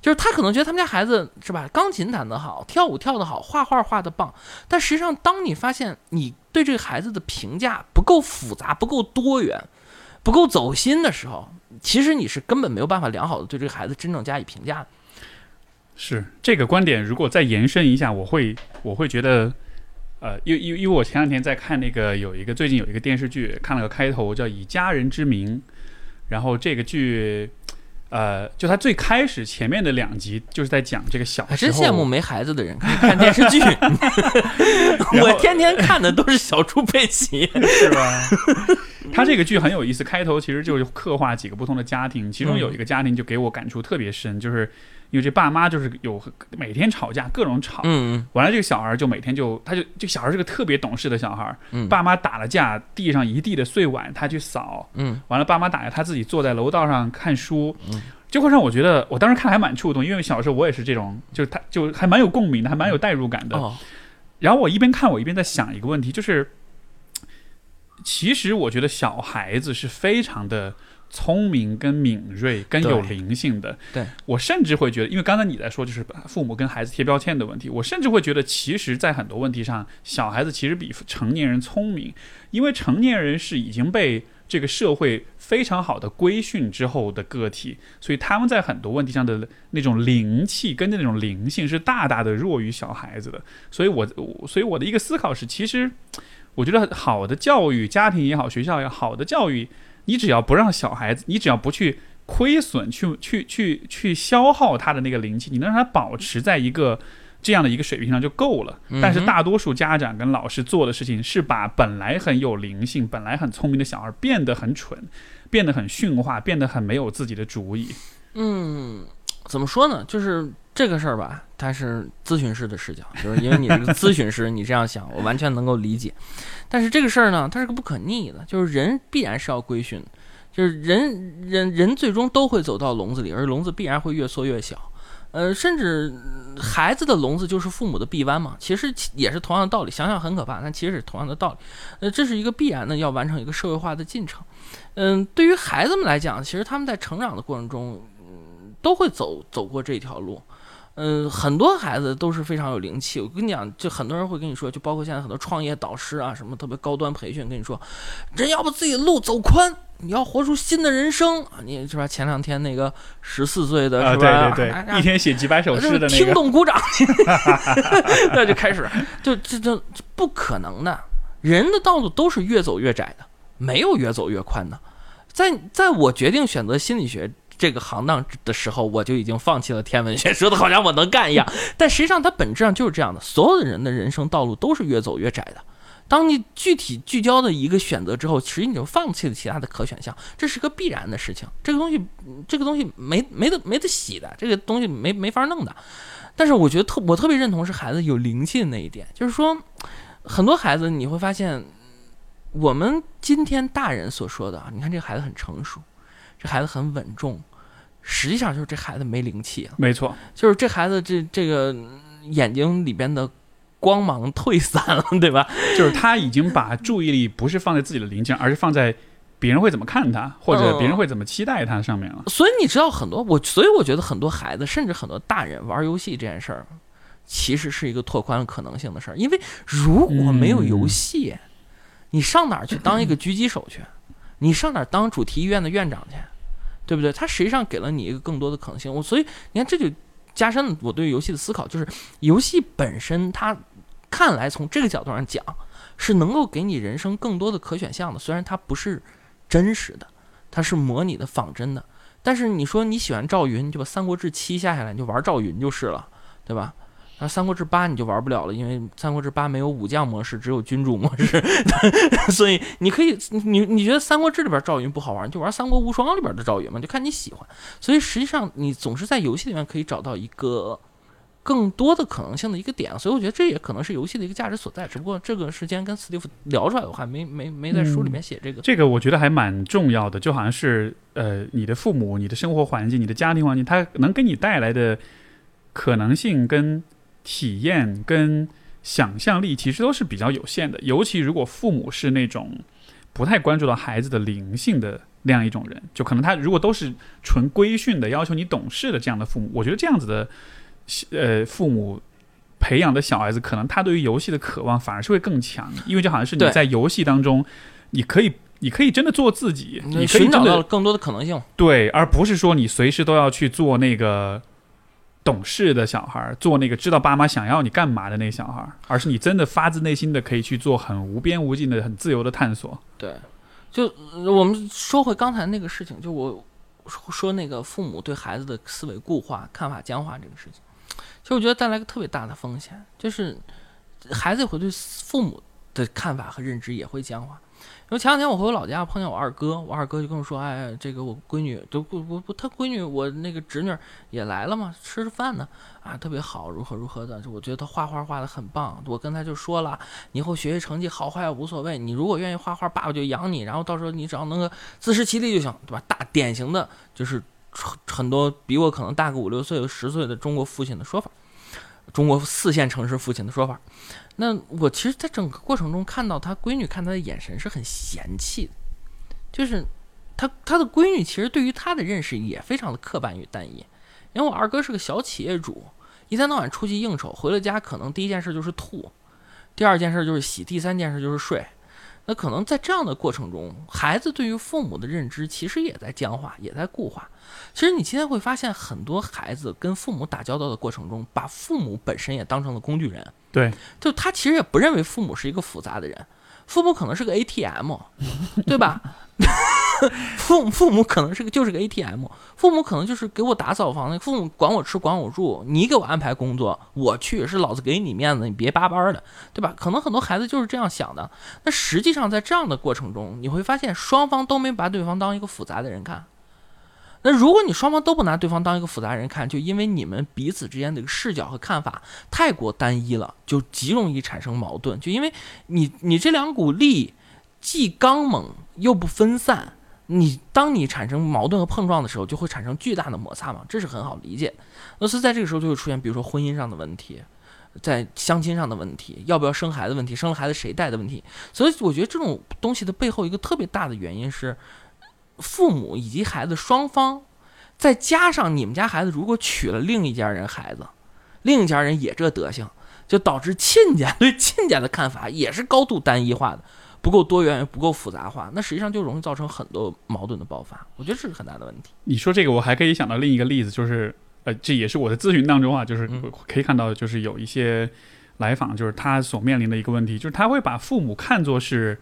B: 就是他可能觉得他们家孩子是吧，钢琴弹得好，跳舞跳得好，画画画得棒，但实际上当你发现你对这个孩子的评价不够复杂、不够多元、不够走心的时候，其实你是根本没有办法良好的对这个孩子真正加以评价的。
A: 是这个观点，如果再延伸一下，我会我会觉得，呃，因因为因为我前两天在看那个有一个最近有一个电视剧，看了个开头叫《以家人之名》，然后这个剧，呃，就他最开始前面的两集就是在讲这个小
B: 还
A: 时候，
B: 真羡慕没孩子的人可以看电视剧，我天天看的都是小猪佩奇。
A: 是吧？他这个剧很有意思，开头其实就是刻画几个不同的家庭，其中有一个家庭就给我感触特别深，就是因为这爸妈就是有每天吵架，各种吵。
B: 嗯
A: 完了，这个小孩就每天就，他就这个小孩是个特别懂事的小孩，
B: 嗯
A: 爸妈打了架，地上一地的碎碗，他去扫。
B: 嗯
A: 完了，爸妈打架，他自己坐在楼道上看书，
B: 嗯
A: 就会让我觉得，我当时看还蛮触动，因为小时候我也是这种，就是他就还蛮有共鸣的，还蛮有代入感的。
B: 哦
A: 然后我一边看，我一边在想一个问题，就是其实我觉得小孩子是非常的聪明、跟敏锐、跟有灵性的。
B: 对
A: 我甚至会觉得，因为刚才你在说就是父母跟孩子贴标签的问题，我甚至会觉得，其实，在很多问题上，小孩子其实比成年人聪明，因为成年人是已经被这个社会非常好的规训之后的个体，所以他们在很多问题上的那种灵气跟那种灵性是大大的弱于小孩子的。所以我，我所以我的一个思考是，其实我觉得好的教育，家庭也好，学校也好，好的教育，你只要不让小孩子，你只要不去亏损，去去去去消耗他的那个灵气，你能让他保持在一个。这样的一个水平上就够了，但是大多数家长跟老师做的事情是把本来很有灵性、本来很聪明的小孩变得很蠢，变得很驯化，变得很没有自己的主意。
B: 嗯，怎么说呢？就是这个事儿吧，它是咨询师的视角，就是因为你是个咨询师，你这样想，我完全能够理解。但是这个事儿呢，它是个不可逆的，就是人必然是要规训，就是人人人最终都会走到笼子里，而笼子必然会越缩越小。呃，甚至孩子的笼子就是父母的臂弯嘛，其实也是同样的道理。想想很可怕，但其实是同样的道理。呃，这是一个必然的要完成一个社会化的进程。嗯，对于孩子们来讲，其实他们在成长的过程中，嗯，都会走走过这条路。嗯，很多孩子都是非常有灵气。我跟你讲，就很多人会跟你说，就包括现在很多创业导师啊，什么特别高端培训，跟你说，人要不自己路走宽，你要活出新的人生啊！你是吧？前两天那个十四岁的
A: 啊，
B: 是吧？
A: 对对
B: 啊
A: 对，一天写几百首诗的那
B: 听，懂鼓掌，那就开始，就这这这不可能的。人的道路都是越走越窄的，没有越走越宽的。在在我决定选择心理学这个行当的时候，我就已经放弃了天文学，说的好像我能干一样。但实际上，它本质上就是这样的。所有的人的人生道路都是越走越窄的。当你具体聚焦的一个选择之后，其实你就放弃了其他的可选项，这是个必然的事情。这个东西，这个东西没没得没得洗的，这个东西没没法弄的。但是我觉得特我特别认同是孩子有灵气的那一点，就是说，很多孩子你会发现，我们今天大人所说的啊，你看这个孩子很成熟，这孩子很稳重，实际上就是这孩子没灵气了，
A: 没错，
B: 就是这孩子这这个眼睛里边的光芒退散了，对吧？
A: 就是他已经把注意力不是放在自己的灵性，而是放在别人会怎么看他，或者
B: 嗯
A: 别人会怎么期待他上面了。
B: 所以你知道很多我，所以我觉得很多孩子，甚至很多大人玩游戏这件事儿，其实是一个拓宽了可能性的事儿。因为如果没有游戏，你上哪儿去当一个狙击手去？你上哪当主题医院的院长去？对不对？它实际上给了你一个更多的可能性。我所以你看，这就加深了我对游戏的思考，就是游戏本身它看来从这个角度上讲，是能够给你人生更多的可选项的。虽然它不是真实的，它是模拟的、仿真的，但是你说你喜欢赵云，你就把《三国志七》下下来，你就玩赵云就是了，对吧？那《三国志八》你就玩不了了，因为《三国志八》没有武将模式，只有君主模式，所以你可以，你你觉得《三国志》里边赵云不好玩，就玩《三国无双》里边的赵云嘛，就看你喜欢。所以实际上你总是在游戏里面可以找到一个更多的可能性的一个点，所以我觉得这也可能是游戏的一个价值所在。只不过这个时间跟斯蒂夫聊出来，的话没没没在书里面写这个。
A: 这个我觉得还蛮重要的，就好像是呃，你的父母、你的生活环境、你的家庭环境，它能给你带来的可能性跟。体验跟想象力其实都是比较有限的，尤其如果父母是那种不太关注到孩子的灵性的那样一种人，就可能他如果都是纯规训的，要求你懂事的这样的父母，我觉得这样子的呃父母培养的小孩子，可能他对于游戏的渴望反而是会更强，因为就好像是你在游戏当中，你可以你可以真的做自己，你
B: 寻找到了更多的可能性，
A: 对，而不是说你随时都要去做那个。懂事的小孩做那个知道爸妈想要你干嘛的那个小孩，而是你真的发自内心的可以去做很无边无尽的、很自由的探索。
B: 对，就我们说回刚才那个事情，就我说那个父母对孩子的思维固化、看法僵化这个事情，其实我觉得带来一个特别大的风险，就是孩子也会对父母的看法和认知也会僵化。因为前两天我回我老家碰见我二哥，我二哥就跟我说：“哎，这个我闺女都不不不，他闺女我那个侄女也来了嘛，吃着饭呢，啊，特别好，如何如何的。我觉得他画画画的很棒。我跟他就说了，你以后学习成绩好坏无所谓，你如果愿意画画，爸爸就养你，然后到时候你只要能够自食其力就行，对吧？大典型的就是很多比我可能大个五六岁、十岁的中国父亲的说法，中国四线城市父亲的说法。”那我其实，在整个过程中看到他闺女看他的眼神是很嫌弃的，就是他他的闺女其实对于他的认识也非常的刻板与单一。因为我二哥是个小企业主，一天到晚出去应酬，回了家可能第一件事就是吐，第二件事就是洗，第三件事就是睡。那可能在这样的过程中，孩子对于父母的认知其实也在僵化，也在固化。其实你今天会发现，很多孩子跟父母打交道的过程中，把父母本身也当成了工具人。
A: 对，
B: 就他其实也不认为父母是一个复杂的人，父母可能是个 ATM，对吧？父父母可能是个就是个 ATM，父母可能就是给我打扫房子，父母管我吃管我住，你给我安排工作，我去是老子给你面子，你别叭叭的，对吧？可能很多孩子就是这样想的。那实际上在这样的过程中，你会发现双方都没把对方当一个复杂的人看。那如果你双方都不拿对方当一个复杂人看，就因为你们彼此之间的视角和看法太过单一了，就极容易产生矛盾。就因为你你这两股力既刚猛又不分散，你当你产生矛盾和碰撞的时候，就会产生巨大的摩擦嘛，这是很好理解。那所以在这个时候就会出现，比如说婚姻上的问题，在相亲上的问题，要不要生孩子问题，生了孩子谁带的问题。所以我觉得这种东西的背后一个特别大的原因是。父母以及孩子双方，再加上你们家孩子如果娶了另一家人孩子，另一家人也这德行，就导致亲家对亲家的看法也是高度单一化的，不够多元，不够复杂化，那实际上就容易造成很多矛盾的爆发。我觉得这是很大的问题。
A: 你说这个，我还可以想到另一个例子，就是呃，这也是我的咨询当中啊，就是可以看到，就是有一些来访，就是他所面临的一个问题，就是他会把父母看作是。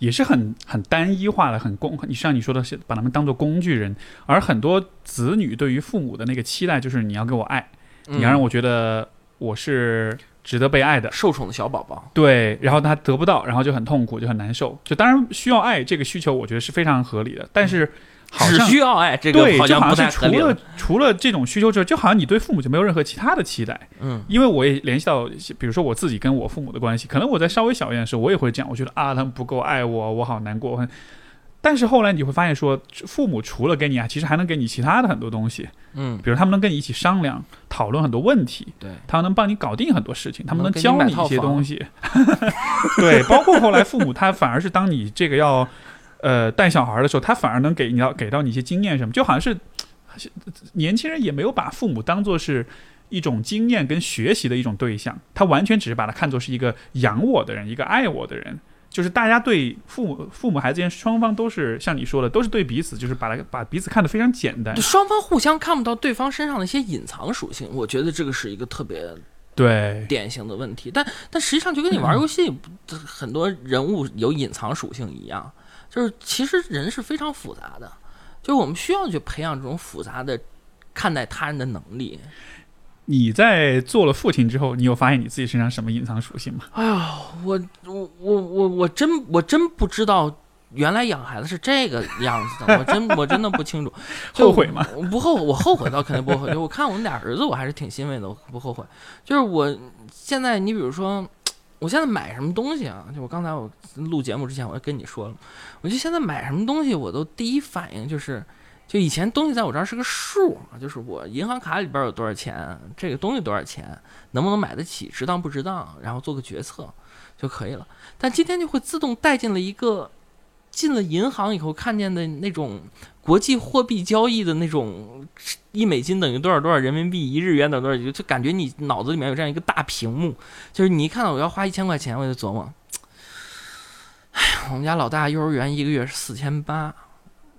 A: 也是很很单一化的，很工，你像你说的是把他们当做工具人，而很多子女对于父母的那个期待就是你要给我爱，你要让我觉得我是值得被爱的，
B: 受宠的小宝宝。
A: 对，然后他得不到，然后就很痛苦，就很难受。就当然需要爱这个需求，我觉得是非常合理的，但是。
B: 只需要爱，这个
A: 对，
B: 好像不
A: 是除了除了这种需求之外，就好像你对父母就没有任何其他的期待。
B: 嗯，
A: 因为我也联系到，比如说我自己跟我父母的关系，可能我在稍微小一点的时候，我也会这样，我觉得啊，他们不够爱我，我好难过。但是后来你会发现，说父母除了给你啊，其实还能给你其他的很多东西。
B: 嗯，
A: 比如他们能跟你一起商量、讨论很多问题。
B: 对，
A: 他们能帮你搞定很多事情，他们
B: 能
A: 教你一些东西。对，包括后来父母，他反而是当你这个要。呃，带小孩的时候，他反而能给你要给到你一些经验什么，就好像是年轻人也没有把父母当做是一种经验跟学习的一种对象，他完全只是把他看作是一个养我的人，一个爱我的人。就是大家对父母、父母孩子间双方都是像你说的，都是对彼此，就是把他把彼此看得非常简单。
B: 双方互相看不到对方身上的一些隐藏属性，我觉得这个是一个特别
A: 对，
B: 典型的问题。但但实际上就跟你玩游戏，很多人物有隐藏属性一样，就是其实人是非常复杂的，就是我们需要去培养这种复杂的看待他人的能力。
A: 你在做了父亲之后，你有发现你自己身上什么隐藏属性吗？
B: 哎呀，我我我我我真我真不知道，原来养孩子是这个样子的，我真 我真的不清楚。
A: 后悔吗？
B: 我不后悔，我后悔倒肯定不后悔。就我看我们俩儿子，我还是挺欣慰的，我不后悔。就是我现在，你比如说，我现在买什么东西啊？就我刚才我录节目之前，我就跟你说了，我就现在买什么东西，我都第一反应就是。就以前东西在我这儿是个数，就是我银行卡里边有多少钱，这个东西多少钱，能不能买得起，值当不值当，然后做个决策就可以了。但今天就会自动带进了一个，进了银行以后看见的那种国际货币交易的那种，一美金等于多少多少人民币，一日元等于多少，就感觉你脑子里面有这样一个大屏幕，就是你一看到我要花一千块钱，我就琢磨，哎，我们家老大幼儿园一个月是四千八，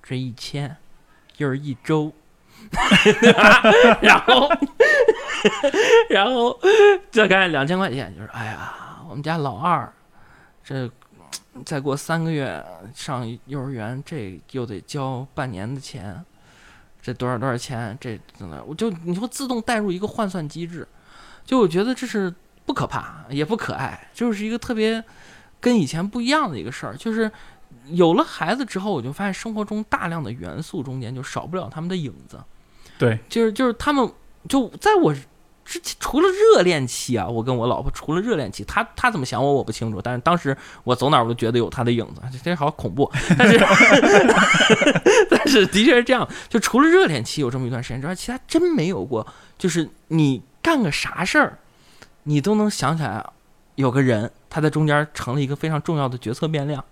B: 这一千。就是一周，然后，然后再干两千块钱，就是哎呀，我们家老二，这再过三个月上幼儿园，这又得交半年的钱，这多少多少钱？这怎么？我就你会自动带入一个换算机制，就我觉得这是不可怕也不可爱，就是一个特别跟以前不一样的一个事儿，就是。有了孩子之后，我就发现生活中大量的元素中间就少不了他们的影子。
A: 对，
B: 就是就是他们就在我之前，除了热恋期啊，我跟我老婆除了热恋期，她她怎么想我我不清楚，但是当时我走哪我都觉得有她的影子，这好恐怖。但是 但是的确是这样，就除了热恋期有这么一段时间之外，其他真没有过。就是你干个啥事儿，你都能想起来有个人他在中间成了一个非常重要的决策变量。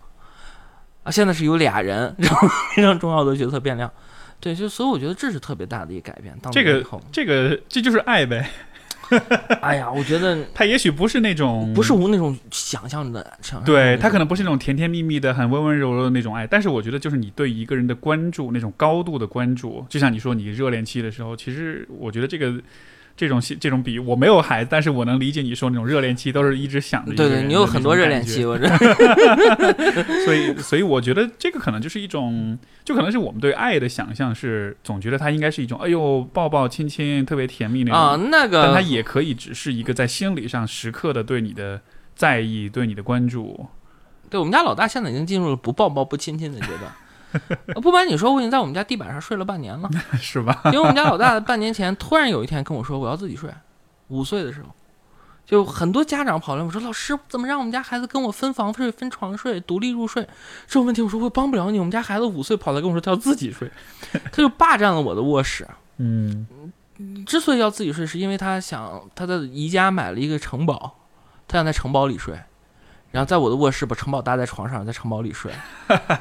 B: 啊，现在是有俩人，然后非常重要的角色变量，对，就所以我觉得这是特别大的一个改变。
A: 这个这个这就是爱呗。
B: 哎呀，我觉得
A: 他也许不是那种，
B: 不是无那种想象的，
A: 对他可能不是那种甜甜蜜蜜的、很温温柔柔的那种爱，但是我觉得就是你对一个人的关注，那种高度的关注，就像你说你热恋期的时候，其实我觉得这个。这种这种比喻，我没有孩子，但是我能理解你说那种热恋期都是一直想着。
B: 对对，你有很多热恋期，我这。
A: 所以，所以我觉得这个可能就是一种，就可能是我们对爱的想象是，总觉得它应该是一种，哎呦，抱抱亲亲，特别甜蜜那种。
B: 啊，那个。
A: 但它也可以只是一个在心理上时刻的对你的在意，对你的关注。
B: 对我们家老大现在已经进入了不抱抱不亲亲的阶段。不瞒你说，我已经在我们家地板上睡了半年了，
A: 是吧？
B: 因为我们家老大半年前突然有一天跟我说，我要自己睡。五岁的时候，就很多家长跑来我说：“老师，怎么让我们家孩子跟我分房睡、分床睡、独立入睡？”这种问题我说我帮不了你。我们家孩子五岁跑来跟我说他要自己睡，他就霸占了我的卧室。
A: 嗯，
B: 之所以要自己睡，是因为他想他在宜家买了一个城堡，他想在城堡里睡。然后在我的卧室把城堡搭在床上，在城堡里睡，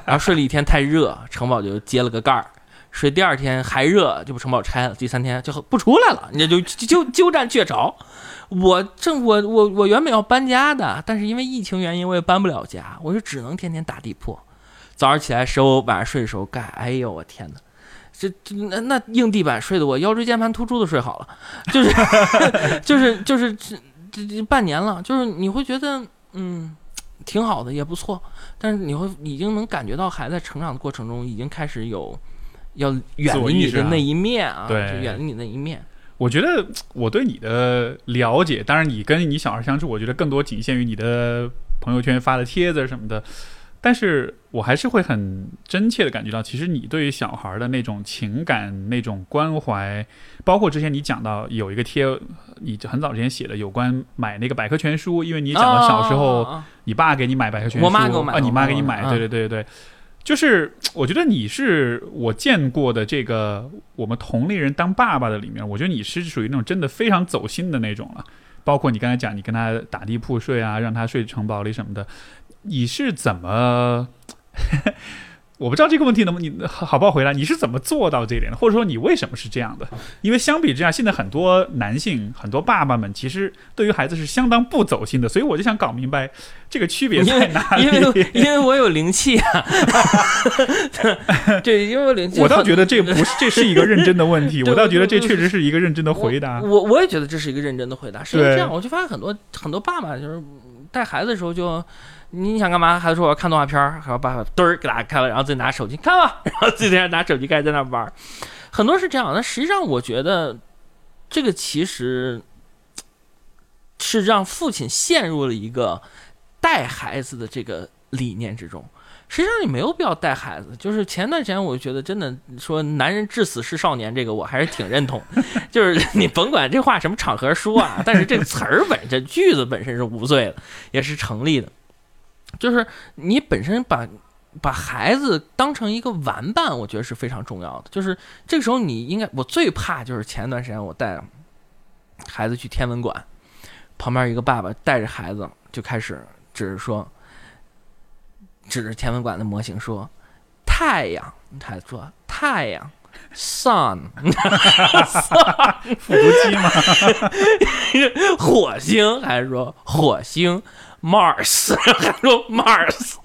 B: 然后睡了一天太热，城堡就揭了个盖儿。睡第二天还热，就把城堡拆了。第三天就不出来了，你就就鸠占鹊巢。我正我我我原本要搬家的，但是因为疫情原因，我也搬不了家，我就只能天天打地铺。早上起来收，晚上睡的时候盖。哎呦我天哪，这这那那硬地板睡的我腰椎间盘突出都睡好了，就是 就是就是这这这半年了，就是你会觉得嗯。挺好的，也不错，但是你会已经能感觉到孩子在成长的过程中已经开始有要远离你的那一面啊，
A: 对，
B: 远离你那一面。
A: 我觉得我对你的了解，当然你跟你小孩相处，我觉得更多仅限于你的朋友圈发的帖子什么的。但是我还是会很真切的感觉到，其实你对于小孩的那种情感、那种关怀，包括之前你讲到有一个贴，你很早之前写的有关买那个百科全书，因为你讲到小时候你爸给你买百科全书，
B: 我妈给我买，
A: 啊，你妈给你买，对对对对对，就是我觉得你是我见过的这个我们同龄人当爸爸的里面，我觉得你是属于那种真的非常走心的那种了，包括你刚才讲你跟他打地铺睡啊，让他睡城堡里什么的。你是怎么？我不知道这个问题能不能你好不好回答？你是怎么做到这一点的？或者说你为什么是这样的？因为相比之下，现在很多男性、很多爸爸们其实对于孩子是相当不走心的，所以我就想搞明白这个区别在哪里。
B: 因为因为我有灵气啊，对，因为我灵气。
A: 我倒觉得这不是，这是一个认真的问题。我倒觉得这确实是一个认真的回答。
B: 我我也觉得这是一个认真的回答。是这样，我就发现很多很多爸爸就是带孩子的时候就。你想干嘛？孩子说我要看动画片儿，然后爸爸嘚儿给他开了，然后自己拿手机看吧，然后自己在那拿手机开始在那玩儿，很多是这样。那实际上我觉得，这个其实是让父亲陷入了一个带孩子的这个理念之中。实际上你没有必要带孩子。就是前段时间我觉得真的说“男人至死是少年”这个我还是挺认同。就是你甭管这话什么场合说啊，但是这个词儿本身句子本身是无罪的，也是成立的。就是你本身把把孩子当成一个玩伴，我觉得是非常重要的。就是这个时候，你应该我最怕就是前段时间我带孩子去天文馆，旁边一个爸爸带着孩子就开始指着说，指着天文馆的模型说太阳，孩子说太阳，sun，
A: 复读机吗？
B: 火星还是说火星？Mars，还 说 Mars，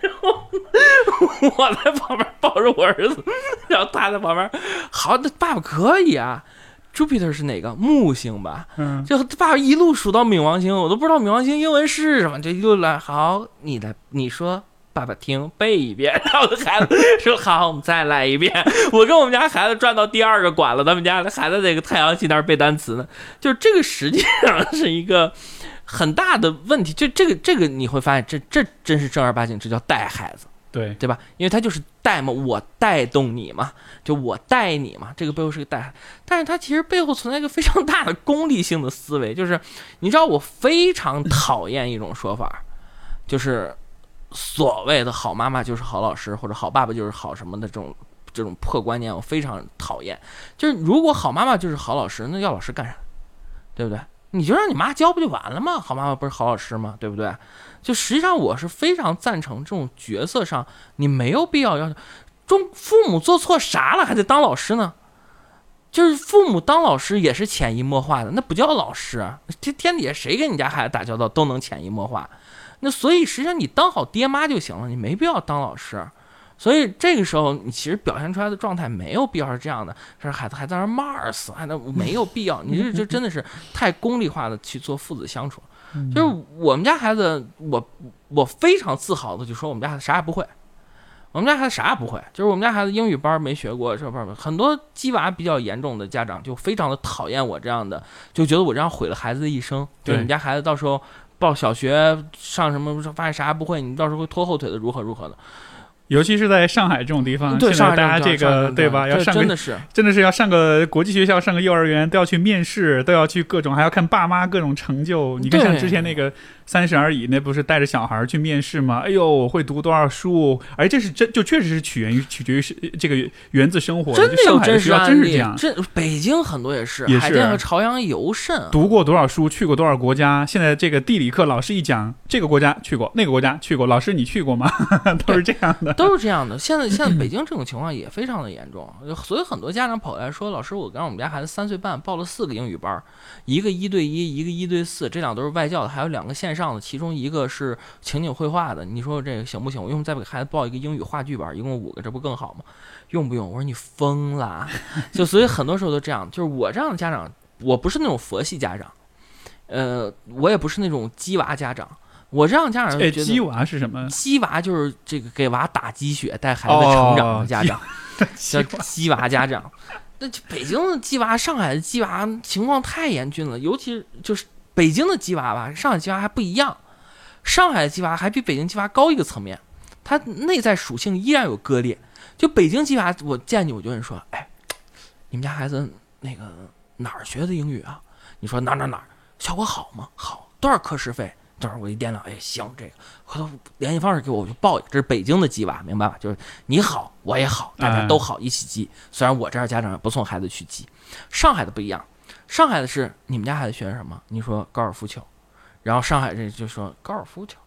B: 然后 我在旁边抱着我儿子，然后他在旁边，好，那爸爸可以啊。Jupiter 是哪个木星吧？嗯，就爸爸一路数到冥王星，我都不知道冥王星英文是什么，就一路来。好，你来，你说，爸爸听背一遍。然后我的孩子 说好，我们再来一遍。我跟我们家孩子转到第二个馆了，他们家的孩子在个太阳系那儿背单词呢。就是这个实际上是一个。很大的问题，就这个这个你会发现，这这真是正儿八经，这叫带孩子，
A: 对
B: 对吧？因为他就是带嘛，我带动你嘛，就我带你嘛，这个背后是个带，但是他其实背后存在一个非常大的功利性的思维，就是你知道，我非常讨厌一种说法，就是所谓的好妈妈就是好老师，或者好爸爸就是好什么的这种这种破观念，我非常讨厌。就是如果好妈妈就是好老师，那要老师干啥？对不对？你就让你妈教不就完了吗？好妈妈不是好老师吗？对不对？就实际上我是非常赞成这种角色上，你没有必要要中父母做错啥了还得当老师呢？就是父母当老师也是潜移默化的，那不叫老师。天天底下谁跟你家孩子打交道都能潜移默化，那所以实际上你当好爹妈就行了，你没必要当老师。所以这个时候，你其实表现出来的状态没有必要是这样的，是孩子还在那骂儿死，还那没有必要。你这这真的是太功利化的去做父子相处。就是我们家孩子，我我非常自豪的就说我们家孩子啥也不会，我们家孩子啥也不会。就是我们家孩子英语班没学过，这班很多鸡娃比较严重的家长就非常的讨厌我这样的，就觉得我这样毁了孩子的一生。就你们家孩子到时候报小学上什么，发现啥也不会，你到时候会拖后腿的，如何如何的。
A: 尤其是在上海这种地方，
B: 现
A: 在大家这个对吧？要上
B: 真的是
A: 真的是要上个国际学校，上个幼儿园都要去面试，都要去各种，还要看爸妈各种成就。你看像之前那个。三十而已，那不是带着小孩去面试吗？哎呦，会读多少书？哎，这是真，就确实是取源于取决于是这个源自生活。
B: 真的有真实
A: 案例，
B: 这北京很多也是，
A: 也
B: 是海淀和朝阳尤甚。
A: 读过多少书，去过多少国家？现在这个地理课老师一讲，这个国家去过，那个国家去过，老师你去过吗？都是这样的，
B: 都是这样的。现在现在北京这种情况也非常的严重，所以很多家长跑来说：“老师，我让我们家孩子三岁半报了四个英语班，一个一对一，一个一对四，这两都是外教的，还有两个线。”上的其中一个是情景绘画的，你说这个行不行？我用再给孩子报一个英语话剧班，一共五个，这不更好吗？用不用？我说你疯了，就所以很多时候都这样。就是我这样的家长，我不是那种佛系家长，呃，我也不是那种鸡娃家长。我这样家长，
A: 鸡娃是什么？
B: 鸡娃就是这个给娃打鸡血、带孩子成长的家长，叫鸡娃家长。那北京的鸡娃、上海的鸡娃情况太严峻了，尤其就是。北京的鸡娃吧，上海鸡娃还不一样。上海的鸡娃还比北京鸡娃高一个层面，它内在属性依然有割裂。就北京鸡娃，我见你我就问说：“哎，你们家孩子那个哪儿学的英语啊？”你说哪哪哪儿效果好吗？好，多少课时费？等会儿我一掂量，哎，行，这个回头联系方式给我，我就报一个。这是北京的鸡娃，明白吧？就是你好，我也好，大家都好，一起鸡。虽然我这样家长也不送孩子去鸡，上海的不一样。上海的是你们家孩子学什么？你说高尔夫球，然后上海这就说高尔夫球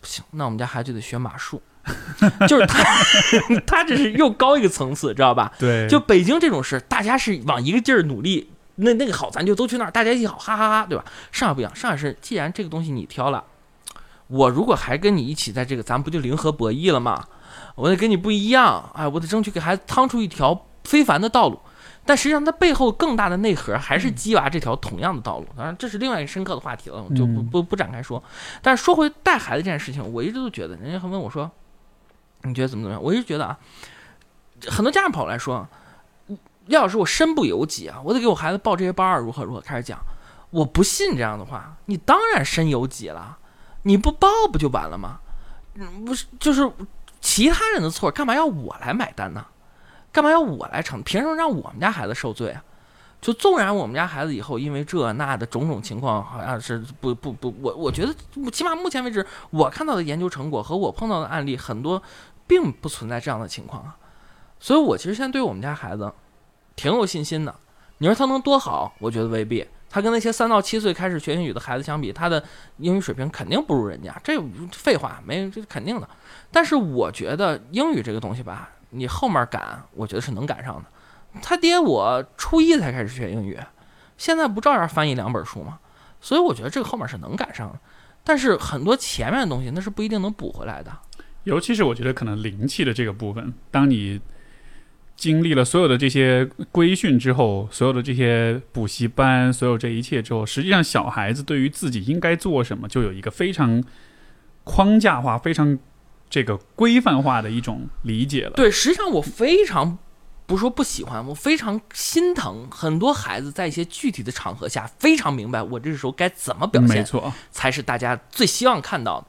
B: 不行，那我们家孩子就得学马术。就是他 他这是又高一个层次，知道吧？
A: 对，
B: 就北京这种事，大家是往一个劲儿努力，那那个好，咱就都去那儿，大家一起好，哈哈哈，对吧？上海不一样，上海是既然这个东西你挑了，我如果还跟你一起在这个，咱不就零和博弈了吗？我得跟你不一样，哎，我得争取给孩子趟出一条非凡的道路。但实际上，它背后更大的内核还是鸡娃这条同样的道路。当然，这是另外一个深刻的话题了，我就不不不展开说。但是说回带孩子这件事情，我一直都觉得，人家还问我说：“你觉得怎么怎么样？”我一直觉得啊，很多家长跑来说：“廖老师，我身不由己啊，我得给我孩子报这些班儿，如何如何。”开始讲，我不信这样的话。你当然身由己了，你不报不就完了吗？嗯，不是，就是其他人的错，干嘛要我来买单呢？干嘛要我来承？凭什么让我们家孩子受罪啊？就纵然我们家孩子以后因为这那的种种情况，好像是不不不，我我觉得起码目前为止，我看到的研究成果和我碰到的案例很多，并不存在这样的情况啊。所以我其实现在对我们家孩子挺有信心的。你说他能多好？我觉得未必。他跟那些三到七岁开始学英语的孩子相比，他的英语水平肯定不如人家，这废话没这肯定的。但是我觉得英语这个东西吧。你后面赶，我觉得是能赶上的。他爹我初一才开始学英语，现在不照样翻译两本书吗？所以我觉得这个后面是能赶上的。但是很多前面的东西那是不一定能补回来的。
A: 尤其是我觉得可能灵气的这个部分，当你经历了所有的这些规训之后，所有的这些补习班，所有这一切之后，实际上小孩子对于自己应该做什么，就有一个非常框架化、非常。这个规范化的一种理解了。
B: 对，实际上我非常不说不喜欢，我非常心疼很多孩子在一些具体的场合下非常明白我这时候该怎么表现，
A: 没错，
B: 才是大家最希望看到的。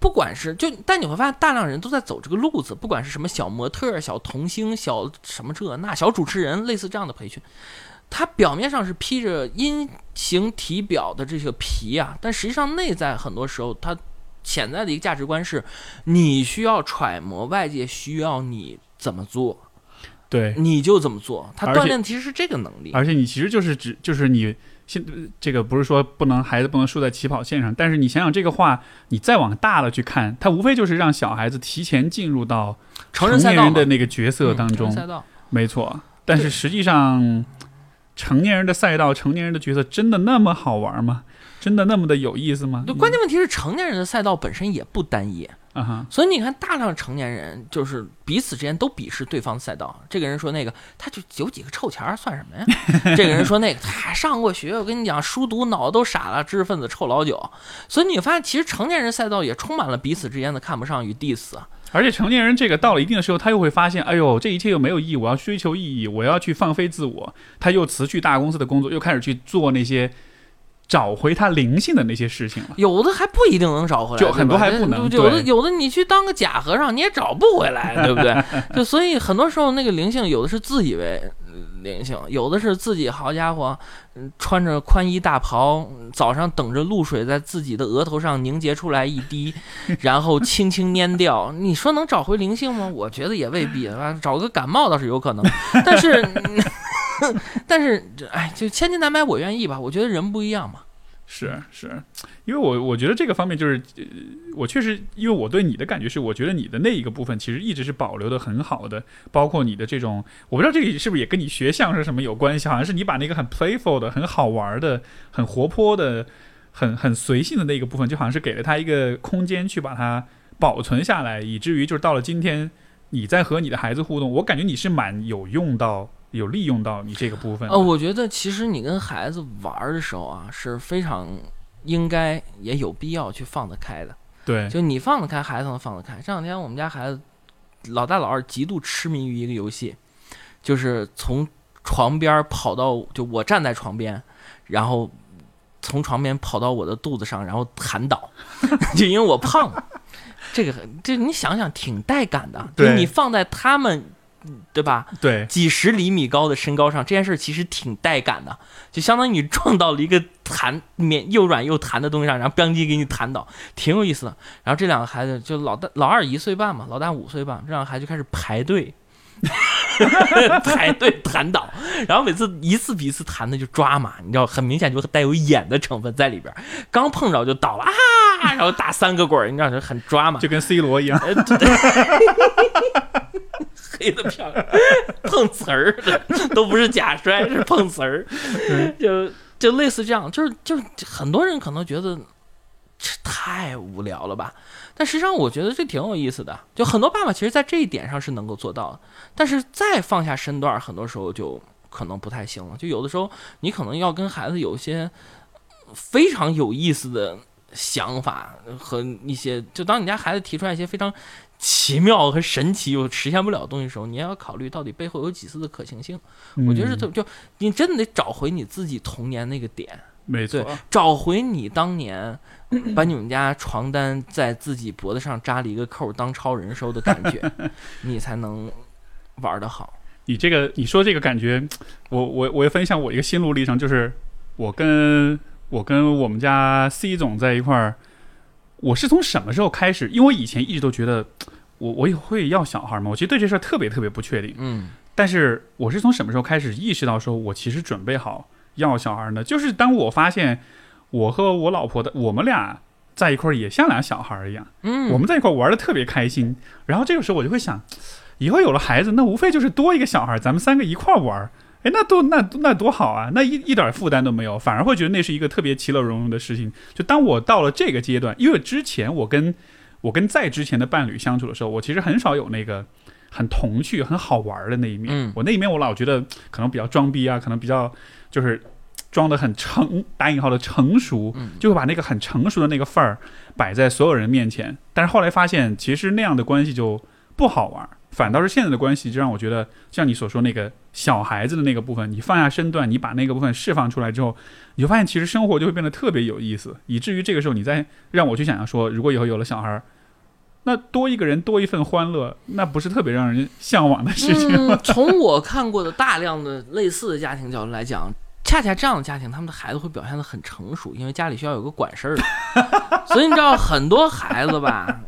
B: 不管是就，但你会发现大量人都在走这个路子，不管是什么小模特、小童星、小什么这那、小主持人，类似这样的培训，他表面上是披着阴形体表的这个皮啊，但实际上内在很多时候他。潜在的一个价值观是，你需要揣摩外界需要你怎么做，
A: 对，
B: 你就怎么做。他锻炼其实是这个能力，
A: 而且你其实就是指就是你现这个不是说不能孩子不能输在起跑线上，但是你想想这个话，你再往大了去看，它无非就是让小孩子提前进入到成年人的那个角色当中，没错。但是实际上，成年人的赛道，成年人的角色真的那么好玩吗？真的那么的有意思吗？
B: 关键问题是成年人的赛道本身也不单一
A: 啊哈，
B: 所以你看大量成年人就是彼此之间都鄙视对方赛道。这个人说那个他就有几个臭钱儿算什么呀？这个人说那个他上过学，我跟你讲书读脑子都傻了，知识分子臭老九。所以你发现其实成年人赛道也充满了彼此之间的看不上与 diss。
A: 而且成年人这个到了一定的时候，他又会发现，哎呦，这一切又没有意义，我要追求意义，我要去放飞自我，他又辞去大公司的工作，又开始去做那些。找回他灵性的那些事情了，
B: 有的还不一定能找回来，
A: 就很多还不能。
B: 有的有的你去当个假和尚，你也找不回来，对不对？就所以很多时候那个灵性，有的是自以为灵性，有的是自己好家伙，穿着宽衣大袍，早上等着露水在自己的额头上凝结出来一滴，然后轻轻拈掉。你说能找回灵性吗？我觉得也未必。找个感冒倒是有可能，但是。但是，哎，就千金难买我愿意吧。我觉得人不一样嘛。
A: 是是，因为我我觉得这个方面就是，我确实，因为我对你的感觉是，我觉得你的那一个部分其实一直是保留的很好的，包括你的这种，我不知道这个是不是也跟你学相声什么有关系，好像是你把那个很 playful 的、很好玩的、很活泼的、很很随性的那个部分，就好像是给了他一个空间去把它保存下来，以至于就是到了今天，你在和你的孩子互动，我感觉你是蛮有用到。有利用到你这个部分。
B: 呃，我觉得其实你跟孩子玩的时候啊，是非常应该也有必要去放得开的。
A: 对，
B: 就你放得开，孩子能放得开。这两天我们家孩子老大老二极度痴迷于一个游戏，就是从床边跑到就我站在床边，然后从床边跑到我的肚子上，然后弹倒，就因为我胖。这个这你想想挺带感的，就你放在他们。对吧？
A: 对，
B: 几十厘米高的身高上，这件事其实挺带感的，就相当于你撞到了一个弹绵又软又弹的东西上，然后咣叽给你弹倒，挺有意思的。然后这两个孩子，就老大老二一岁半嘛，老大五岁半，这两个孩子就开始排队，排队弹倒，然后每次一次比一次弹的就抓嘛，你知道，很明显就带有演的成分在里边，刚碰着就倒了啊。然后打三个滚，你知道就很抓嘛，
A: 就跟 C 罗一样。
B: 呃对对黑的漂亮，碰瓷儿的都不是假摔，是碰瓷儿，就就类似这样，就是就是很多人可能觉得这太无聊了吧，但实际上我觉得这挺有意思的，就很多爸爸其实在这一点上是能够做到的，但是再放下身段，很多时候就可能不太行了，就有的时候你可能要跟孩子有一些非常有意思的想法和一些，就当你家孩子提出来一些非常奇妙和神奇又实现不了的东西的时候，你也要考虑到底背后有几次的可行性。我觉得是特就你真的得找回你自己童年那个点，
A: 没错，
B: 找回你当年把你们家床单在自己脖子上扎了一个扣当超人收的感觉，你才能玩得好。
A: 你这个你说这个感觉，我我我也分享我一个心路历程，就是我跟我跟我们家 C 总在一块儿，我是从什么时候开始？因为我以前一直都觉得 我我也会要小孩嘛，我其实对这事儿特别特别不确定。
B: 嗯
A: 但是我是从什么时候开始意识到，说我其实准备好要小孩呢？就是当我发现我和我老婆的我们俩在一块儿也像俩小孩儿一样，
B: 嗯，
A: 我们在一块儿玩的特别开心。然后这个时候我就会想，以后有了孩子，那无非就是多一个小孩儿，咱们三个一块儿玩儿。哎，那多那那多好啊！那一一点负担都没有，反而会觉得那是一个特别其乐融融的事情。就当我到了这个阶段，因为之前我跟我跟在之前的伴侣相处的时候，我其实很少有那个很童趣、很好玩的那一面。
B: 嗯
A: 我那一面我老觉得可能比较装逼啊，可能比较就是装的很成打引号的成熟，
B: 嗯
A: 就会把那个很成熟的那个范儿摆在所有人面前。但是后来发现，其实那样的关系就不好玩，反倒是现在的关系就让我觉得，像你所说那个小孩子的那个部分，你放下身段，你把那个部分释放出来之后，你就发现其实生活就会变得特别有意思，以至于这个时候你再让我去想象说，如果以后有了小孩儿。那多一个人多一份欢乐，那不是特别让人向往的事情吗？
B: 从我看过的大量的类似的家庭角度来讲，恰恰这样的家庭，他们的孩子会表现得很成熟，因为家里需要有个管事儿的。所以你知道，很多孩子吧，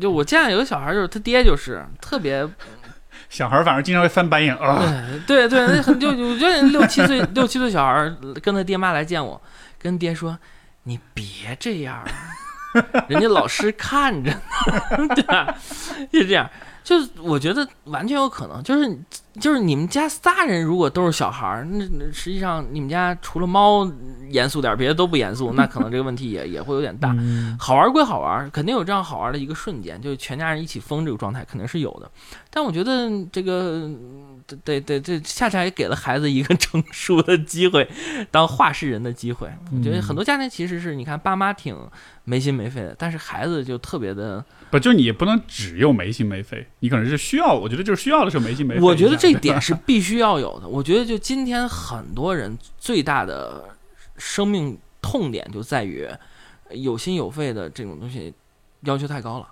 B: 就我见有个小孩，就是他爹就是特别，
A: 小孩儿反正经常会翻白眼啊。
B: 对对对，那很就我觉得六七岁六七岁小孩跟他爹妈来见我，跟爹说：“你别这样。”人家老师看着呢，对吧？就这样，就是我觉得完全有可能，就是就是你们家仨人如果都是小孩儿，那那实际上你们家除了猫严肃点儿，别的都不严肃，那可能这个问题也也会有点大。
A: 嗯
B: 好玩归好玩，肯定有这样好玩的一个瞬间，就是全家人一起疯这个状态肯定是有的。但我觉得这个得得这恰恰也给了孩子一个 成熟的机会，当话事人的机会。我觉得很多家庭其实是你看爸妈挺没心没肺的，但是孩子就特别的。
A: 不，就你也不能只有没心没肺，你可能是需要，我觉得就是需要的时候没心没肺。
B: 我觉得这点是必须要有的。我觉得就今天很多人最大的生命痛点就在于有心有肺的这种东西要求太高了。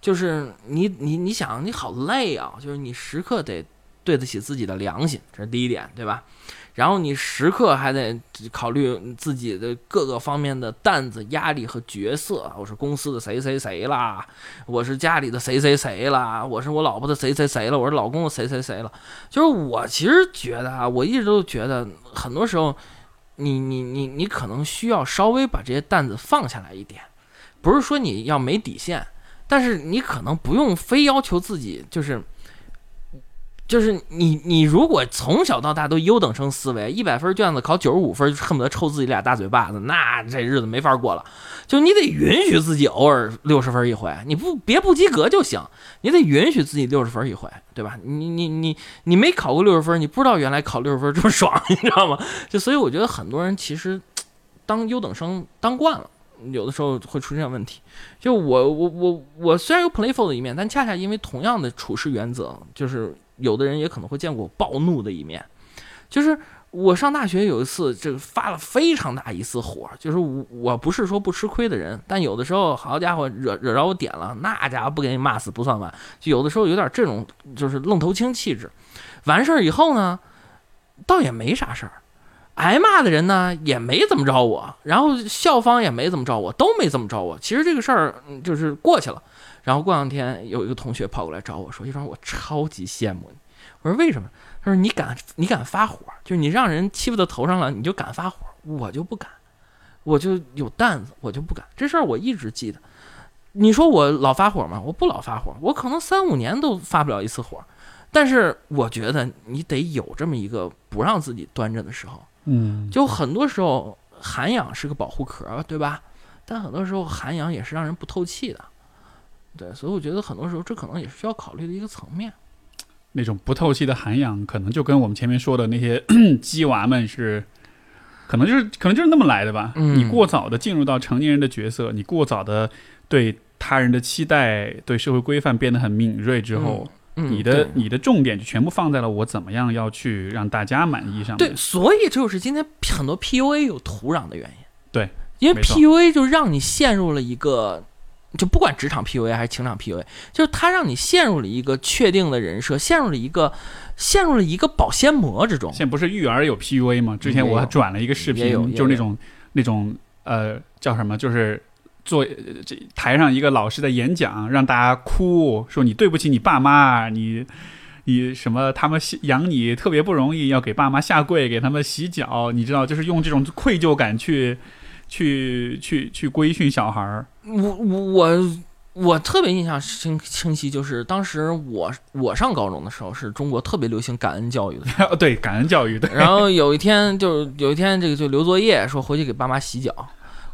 B: 就是你你你想你好累啊，就是你时刻得对得起自己的良心，这是第一点，对吧？然后你时刻还得考虑自己的各个方面的担子、压力和角色。我是公司的谁谁谁啦，我是家里的谁谁谁啦，我是我老婆的谁谁谁了，我是老公的谁谁谁了。就是我其实觉得啊，我一直都觉得，很多时候你你你你可能需要稍微把这些担子放下来一点，不是说你要没底线，但是你可能不用非要求自己就是。就是你，你如果从小到大都优等生思维，一百分卷子考九十五分，恨不得抽自己俩大嘴巴子，那这日子没法过了。就你得允许自己偶尔六十分一回，你不别不及格就行，你得允许自己六十分一回，对吧？你你你你没考过六十分，你不知道原来考六十分这么爽，你知道吗？就所以我觉得很多人其实当优等生当惯了。有的时候会出现问题，就我我我我虽然有 playful 的一面，但恰恰因为同样的处事原则，就是有的人也可能会见过暴怒的一面。就是我上大学有一次，这个发了非常大一次火，就是我我不是说不吃亏的人，但有的时候好家伙惹惹着我点了，那家伙不给你骂死不算完，就有的时候有点这种就是愣头青气质。完事儿以后呢，倒也没啥事儿。挨骂的人呢也没怎么着我，然后校方也没怎么着我，都没怎么着我。其实这个事儿就是过去了。然后过两天有一个同学跑过来找我说：“一川，我超级羡慕你。”我说：“为什么？”他说：“你敢，你敢发火，就是你让人欺负到头上了，你就敢发火，我就不敢。我就有担子，我就不敢。这事儿我一直记得。你说我老发火吗？我不老发火，我可能三五年都发不了一次火。但是我觉得你得有这么一个不让自己端着的时候。
A: 嗯，
B: 就很多时候涵养是个保护壳，对吧？但很多时候涵养也是让人不透气的。对，所以我觉得很多时候这可能也是需要考虑的一个层面。
A: 那种不透气的涵养，可能就跟我们前面说的那些 鸡娃们是，可能就是可能就是那么来的吧。
B: 嗯
A: 你过早的进入到成年人的角色，你过早的对他人的期待、对社会规范变得很敏锐之后，
B: 嗯，
A: 你的你的重点就全部放在了我怎么样要去让大家满意上面。
B: 对，所以就是今天很多 PUA 有土壤的原因。
A: 对，
B: 因为 PUA 就让你陷入了一个，就不管职场 PUA 还是情场 PUA，就是它让你陷入了一个确定的人设，陷入了一个陷入了一个保鲜膜之中。
A: 现在不是育儿有 PUA 吗？之前我还转了一个视频，就是那种那种呃叫什么，就是做呃这台上一个老师的演讲，让大家哭，说你对不起你爸妈，你你什么他们养你特别不容易，要给爸妈下跪，给他们洗脚，你知道，就是用这种愧疚感去去去去规训小孩儿。
B: 我我我我特别印象清清晰，就是当时我我上高中的时候，是中国特别流行感恩教育的。
A: 对，感恩教育的。
B: 然后有一天就是有一天这个就留作业，说回去给爸妈洗脚。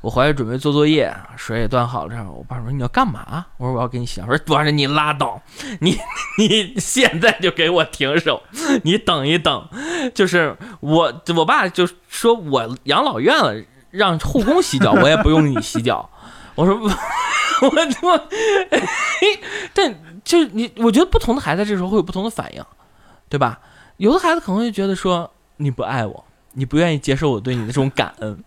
B: 我回来准备做作业，水也端好了，这样我爸说你要干嘛？我说我要给你洗脚。我说我说你拉倒，你 你现在就给我停手，你等一等。就是我我爸就说我养老院了，让护工洗脚，我也不用你洗脚。我说我我，但就你，我觉得不同的孩子这时候会有不同的反应，对吧？有的孩子可能会觉得说你不爱我，你不愿意接受我对你的这种感恩。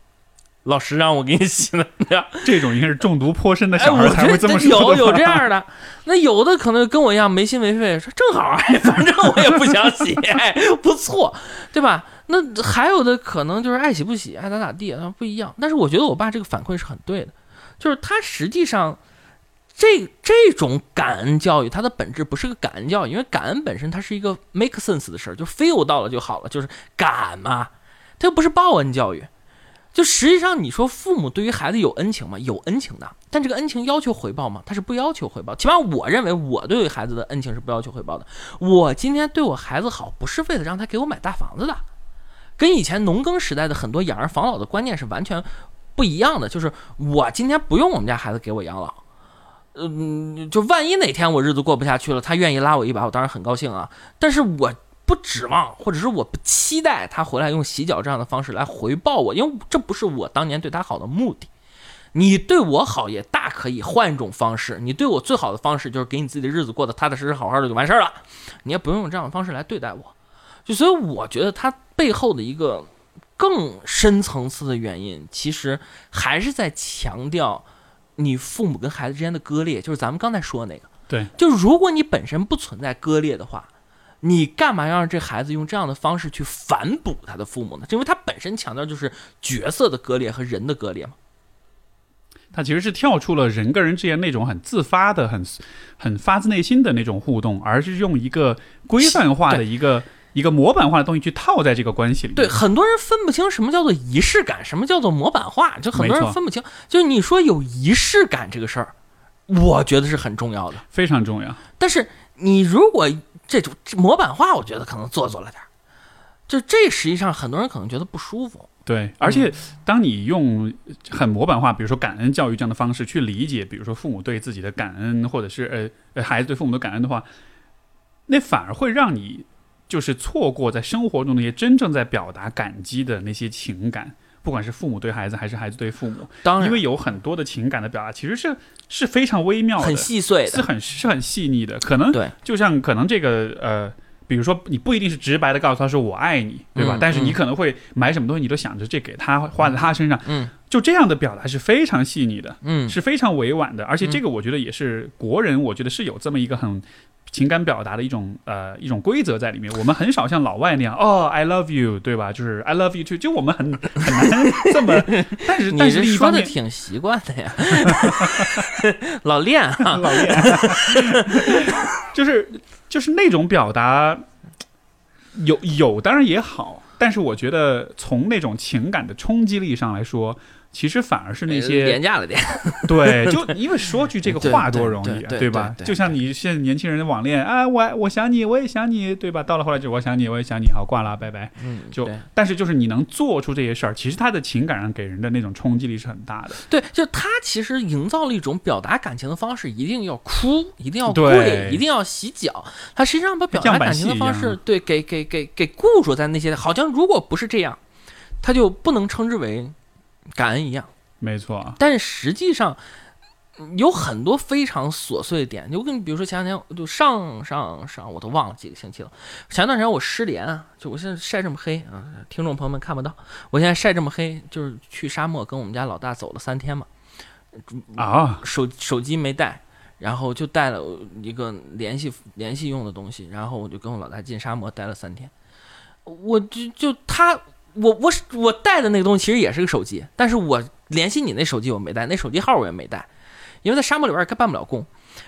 B: 老师让我给你洗的，对吧？
A: 这种应该是中毒颇深的
B: 哎，
A: 小孩
B: 我
A: 才会这么说的
B: 有有这样的，那有的可能跟我一样没心没肺，说正好，哎，反正我也不想洗，哎，不错，对吧？那还有的可能就是爱洗不洗，爱咋咋地，那不一样。但是我觉得我爸这个反馈是很对的，就是他实际上这这种感恩教育，它的本质不是个感恩教育，因为感恩本身它是一个 make sense 的事儿，就 feel 到了就好了，就是感嘛，它又不是报恩教育。就实际上，你说父母对于孩子有恩情吗？有恩情的，但这个恩情要求回报吗？他是不要求回报。起码我认为，我对于孩子的恩情是不要求回报的。我今天对我孩子好，不是为了让他给我买大房子的，跟以前农耕时代的很多养儿防老的观念是完全不一样的。就是我今天不用我们家孩子给我养老，嗯，就万一哪天我日子过不下去了，他愿意拉我一把，我当然很高兴啊。但是我。不指望，或者是我不期待他回来用洗脚这样的方式来回报我，因为这不是我当年对他好的目的。你对我好也大可以换一种方式，你对我最好的方式就是给你自己的日子过得踏踏实实、好好的就完事儿了，你也不用用这样的方式来对待我。就所以我觉得他背后的一个更深层次的原因，其实还是在强调你父母跟孩子之间的割裂，就是咱们刚才说的那个。
A: 对，
B: 就如果你本身不存在割裂的话。你干嘛要让这孩子用这样的方式去反哺他的父母呢？因为他本身强调就是角色的割裂和人的割裂嘛。
A: 他其实是跳出了人跟人之间那种很自发的、很很发自内心的那种互动，而是用一个规范化的一个一个模板化的东西去套在这个关系里。
B: 对，很多人分不清什么叫做仪式感，什么叫做模板化，就很多人分不清。就是你说有仪式感这个事儿，我觉得是很重要的。
A: 非常重要。
B: 但是你如果这种模板化，我觉得可能做作了点儿。就这实际上很多人可能觉得不舒服。
A: 对，而且当你用很模板化，比如说感恩教育这样的方式去理解，比如说父母对自己的感恩，或者是呃呃孩子对父母的感恩的话，那反而会让你就是错过在生活中那些真正在表达感激的那些情感，不管是父母对孩子还是孩子对父母，
B: 当然，
A: 因为有很多的情感的表达其实是是非常微妙的，
B: 很细碎
A: 是。很是很细腻的，可能
B: 对，
A: 就像可能这个呃，比如说你不一定是直白的告诉他说我爱你，对吧？
B: 嗯
A: 但是你
B: 嗯。
A: 可能会买什么东西，你都想着这给他花在他身上，
B: 嗯。
A: 就这样的表达是非常细腻的，
B: 嗯，
A: 是非常委婉的，而且这个我觉得也是国人，我觉得是有这么一个很。情感表达的一种呃一种规则在里面，我们很少像老外那样哦，I love you，对吧？就是 I love you too，就我们很很难这么，但是
B: 你
A: 但是
B: 这说的挺习惯的呀，老练啊。
A: 老练，就是就是那种表达，有有当然也好，但是我觉得从那种情感的冲击力上来说，其实反而是那
B: 呃
A: 些
B: 廉价了点。
A: 对，就因为说句这个话多容易啊，
B: 对
A: 吧？就像你现在年轻人的网恋啊，我我想你，我也想你，对吧？到了后来就我想你，我也想你，好挂了，拜拜。
B: 嗯，
A: 就但是就是你能做出这些事儿，其实他的情感上给人的那种冲击力是很大的。
B: 对，就他其实营造了一种表达感情的方式，一定要哭，一定要
A: 对
B: 跪，一定要洗脚。他实际上把表达感情的方式，对，给给给给固着在那些，好像如果不是这样，他就不能称之为感恩一样。
A: 没错，
B: 但是实际上嗯有很多非常琐碎的点，就跟你比如说前两天就上上上我都忘了几个星期了，前段时间我失联啊，就我现在晒这么黑啊，听众朋友们看不到，我现在晒这么黑，就是去沙漠跟我们家老大走了三天嘛，
A: 啊，
B: 手手机没带。然后就带了一个联系联系用的东西，然后我就跟我老大进沙漠待了三天。我就就他我我我带的那个东西其实也是个手机，但是我联系你那手机我没带，那手机号我也没带，因为在沙漠里边儿办不了工。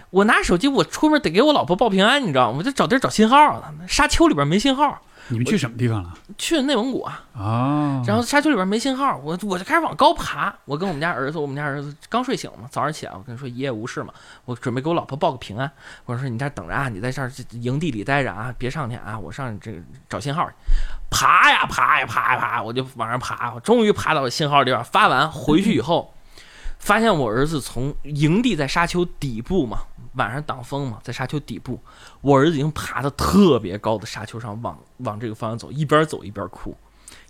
B: 我拿手机，我出门得给我老婆报平安，你知道吗？我就找地儿找信号，沙丘里边没信号，
A: 你们去什么地方了？
B: 去内蒙古啊，
A: 哦，
B: 然后沙丘里边没信号，我我就开始往高爬。我跟我们家儿子，我们家儿子刚睡醒嘛，早上起来我跟他说一夜无事嘛，我准备给我老婆报个平安。我说你在这等着啊，你在这儿营地里待着啊，别上去啊，我上这个找信号去。爬呀爬呀爬呀爬，我就往上爬，我终于爬到了信号的地方。发完回去以后，发现我儿子从营地在沙丘底部嘛，晚上挡风嘛，在沙丘底部，我儿子已经爬到特别高的沙丘上，往往这个方向走，一边走一边哭。